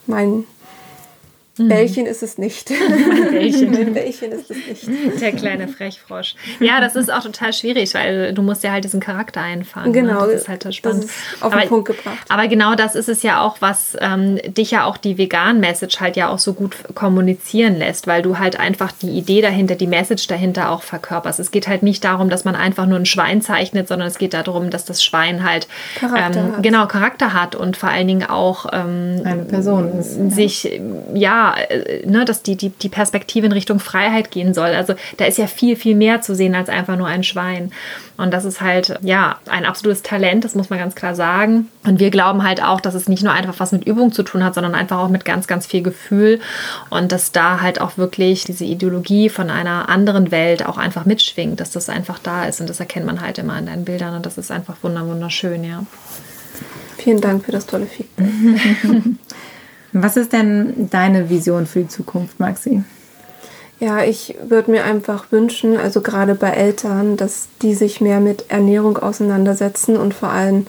mein Mhm. Bällchen ist es nicht. Bällchen. Bällchen ist es nicht. Der kleine Frechfrosch. Ja, das ist auch total schwierig, weil du musst ja halt diesen Charakter einfangen. Ne? Genau. Ne? Das ist halt spannend. Ist auf aber, den Punkt gebracht. Aber genau das ist es ja auch, was ähm, dich ja auch die Vegan-Message halt ja auch so gut kommunizieren lässt, weil du halt einfach die Idee dahinter, die Message dahinter auch verkörperst. Es geht halt nicht darum, dass man einfach nur ein Schwein zeichnet, sondern es geht darum, dass das Schwein halt Charakter ähm, hat. genau Charakter hat und vor allen Dingen auch ähm, eine Person ist. Sich ja äh, ne, dass die, die, die Perspektive in Richtung Freiheit gehen soll. Also da ist ja viel, viel mehr zu sehen als einfach nur ein Schwein. Und das ist halt, ja, ein absolutes Talent, das muss man ganz klar sagen. Und wir glauben halt auch, dass es nicht nur einfach was mit Übung zu tun hat, sondern einfach auch mit ganz, ganz viel Gefühl. Und dass da halt auch wirklich diese Ideologie von einer anderen Welt auch einfach mitschwingt, dass das einfach da ist. Und das erkennt man halt immer in deinen Bildern. Und das ist einfach wunderschön, ja. Vielen Dank für das tolle Feedback. Was ist denn deine Vision für die Zukunft, Maxi? Ja, ich würde mir einfach wünschen, also gerade bei Eltern, dass die sich mehr mit Ernährung auseinandersetzen und vor allem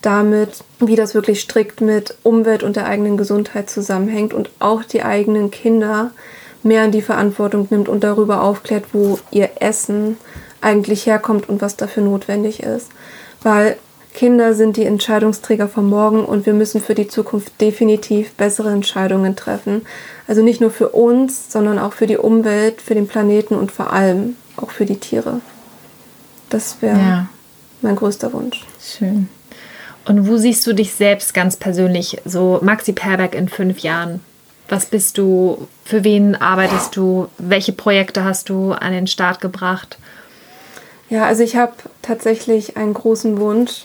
damit, wie das wirklich strikt mit Umwelt und der eigenen Gesundheit zusammenhängt und auch die eigenen Kinder mehr in die Verantwortung nimmt und darüber aufklärt, wo ihr Essen eigentlich herkommt und was dafür notwendig ist. Weil Kinder sind die Entscheidungsträger von morgen und wir müssen für die Zukunft definitiv bessere Entscheidungen treffen. Also nicht nur für uns, sondern auch für die Umwelt, für den Planeten und vor allem auch für die Tiere. Das wäre ja. mein größter Wunsch. Schön. Und wo siehst du dich selbst ganz persönlich, so Maxi Perberg in fünf Jahren? Was bist du? Für wen arbeitest du? Welche Projekte hast du an den Start gebracht? Ja, also ich habe tatsächlich einen großen Wunsch,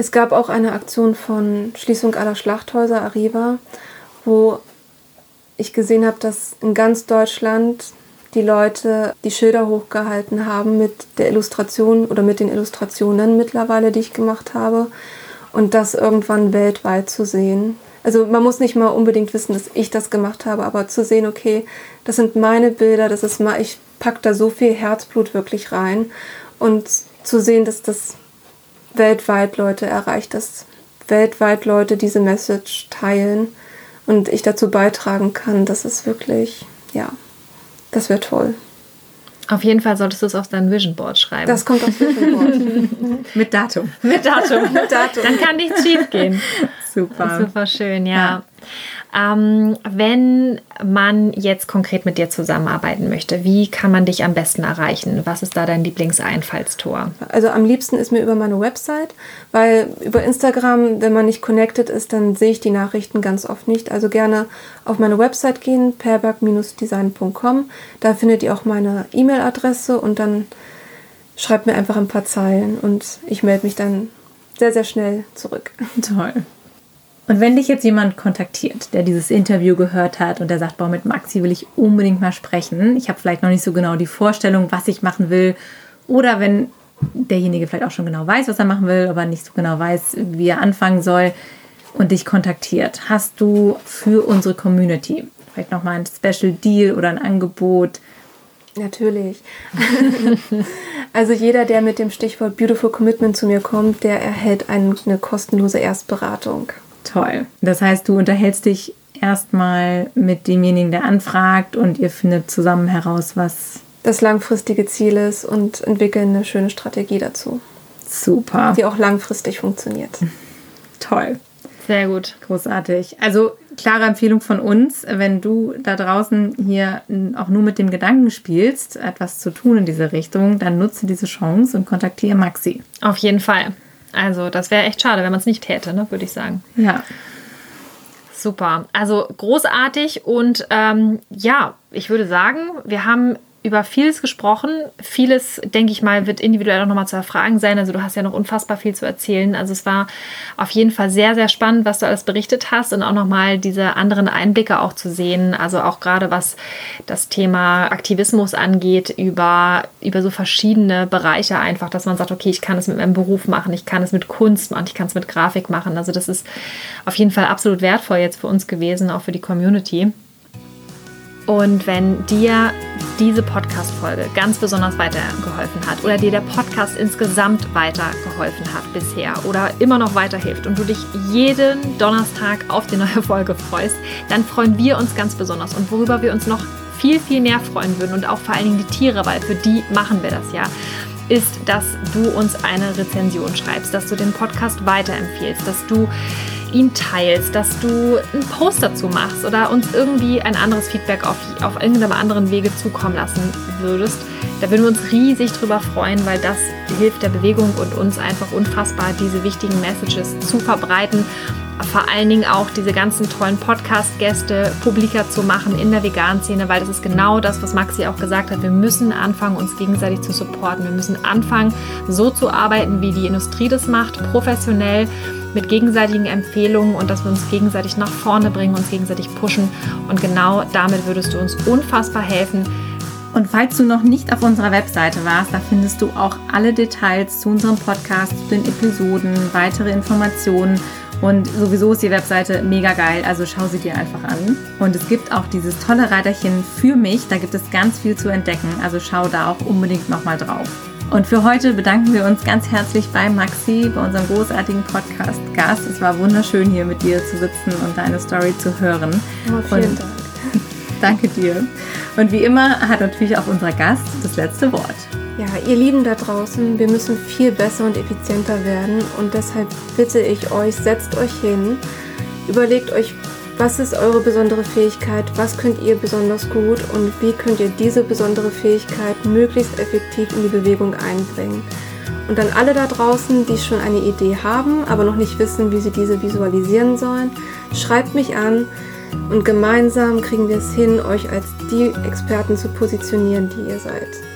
es gab auch eine Aktion von Schließung aller Schlachthäuser, Arriva, wo ich gesehen habe, dass in ganz Deutschland die Leute die Schilder hochgehalten haben mit der Illustration oder mit den Illustrationen mittlerweile, die ich gemacht habe. Und das irgendwann weltweit zu sehen. Also man muss nicht mal unbedingt wissen, dass ich das gemacht habe, aber zu sehen, okay, das sind meine Bilder, das ist mal, ich packe da so viel Herzblut wirklich rein. Und zu sehen, dass das weltweit Leute erreicht, dass weltweit Leute diese Message teilen und ich dazu beitragen kann, dass es wirklich, ja, das wäre toll. Auf jeden Fall solltest du es auf dein Vision Board schreiben. Das kommt auf Vision Board. Mit Datum. Mit Datum. Mit Datum. Dann kann nichts schief gehen. Super. Super schön, ja. ja. Ähm, wenn man jetzt konkret mit dir zusammenarbeiten möchte, wie kann man dich am besten erreichen? Was ist da dein Lieblingseinfallstor? Also am liebsten ist mir über meine Website, weil über Instagram, wenn man nicht connected ist, dann sehe ich die Nachrichten ganz oft nicht. Also gerne auf meine Website gehen, perberg-design.com. Da findet ihr auch meine E-Mail-Adresse und dann schreibt mir einfach ein paar Zeilen und ich melde mich dann sehr, sehr schnell zurück. Toll. Und wenn dich jetzt jemand kontaktiert, der dieses Interview gehört hat und der sagt, boah, mit Maxi will ich unbedingt mal sprechen, ich habe vielleicht noch nicht so genau die Vorstellung, was ich machen will, oder wenn derjenige vielleicht auch schon genau weiß, was er machen will, aber nicht so genau weiß, wie er anfangen soll und dich kontaktiert, hast du für unsere Community vielleicht nochmal ein Special Deal oder ein Angebot? Natürlich. also jeder, der mit dem Stichwort Beautiful Commitment zu mir kommt, der erhält eine, eine kostenlose Erstberatung. Toll. Das heißt, du unterhältst dich erstmal mit demjenigen, der anfragt und ihr findet zusammen heraus, was das langfristige Ziel ist und entwickeln eine schöne Strategie dazu. Super. Die auch langfristig funktioniert. Toll. Sehr gut. Großartig. Also klare Empfehlung von uns, wenn du da draußen hier auch nur mit dem Gedanken spielst, etwas zu tun in diese Richtung, dann nutze diese Chance und kontaktiere Maxi. Auf jeden Fall. Also das wäre echt schade, wenn man es nicht täte, ne, würde ich sagen. Ja. Super. Also großartig und ähm, ja, ich würde sagen, wir haben über vieles gesprochen. Vieles, denke ich mal, wird individuell auch nochmal zu erfragen sein. Also du hast ja noch unfassbar viel zu erzählen. Also es war auf jeden Fall sehr, sehr spannend, was du alles berichtet hast und auch nochmal diese anderen Einblicke auch zu sehen. Also auch gerade was das Thema Aktivismus angeht, über, über so verschiedene Bereiche einfach, dass man sagt, okay, ich kann es mit meinem Beruf machen, ich kann es mit Kunst machen, ich kann es mit Grafik machen. Also das ist auf jeden Fall absolut wertvoll jetzt für uns gewesen, auch für die Community. Und wenn dir diese Podcast-Folge ganz besonders weitergeholfen hat oder dir der Podcast insgesamt weitergeholfen hat bisher oder immer noch weiterhilft und du dich jeden Donnerstag auf die neue Folge freust, dann freuen wir uns ganz besonders. Und worüber wir uns noch viel, viel mehr freuen würden und auch vor allen Dingen die Tiere, weil für die machen wir das ja, ist, dass du uns eine Rezension schreibst, dass du den Podcast weiterempfiehlst, dass du ihn teilst, dass du einen Post dazu machst oder uns irgendwie ein anderes Feedback auf, auf irgendeinem anderen Wege zukommen lassen würdest. Da würden wir uns riesig drüber freuen, weil das hilft der Bewegung und uns einfach unfassbar, diese wichtigen Messages zu verbreiten. Vor allen Dingen auch diese ganzen tollen Podcast-Gäste publiker zu machen in der veganen Szene, weil das ist genau das, was Maxi auch gesagt hat. Wir müssen anfangen, uns gegenseitig zu supporten. Wir müssen anfangen, so zu arbeiten, wie die Industrie das macht, professionell mit gegenseitigen Empfehlungen und dass wir uns gegenseitig nach vorne bringen, uns gegenseitig pushen. Und genau damit würdest du uns unfassbar helfen. Und falls du noch nicht auf unserer Webseite warst, da findest du auch alle Details zu unserem Podcast, zu den Episoden, weitere Informationen. Und sowieso ist die Webseite mega geil, also schau sie dir einfach an. Und es gibt auch dieses tolle Reiterchen für mich, da gibt es ganz viel zu entdecken, also schau da auch unbedingt nochmal drauf. Und für heute bedanken wir uns ganz herzlich bei Maxi, bei unserem großartigen Podcast-Gast. Es war wunderschön, hier mit dir zu sitzen und deine Story zu hören. Oh, vielen und Dank. danke dir. Und wie immer hat natürlich auch unser Gast das letzte Wort. Ja, ihr Lieben da draußen, wir müssen viel besser und effizienter werden und deshalb bitte ich euch, setzt euch hin, überlegt euch was ist eure besondere Fähigkeit? Was könnt ihr besonders gut? Und wie könnt ihr diese besondere Fähigkeit möglichst effektiv in die Bewegung einbringen? Und dann alle da draußen, die schon eine Idee haben, aber noch nicht wissen, wie sie diese visualisieren sollen, schreibt mich an und gemeinsam kriegen wir es hin, euch als die Experten zu positionieren, die ihr seid.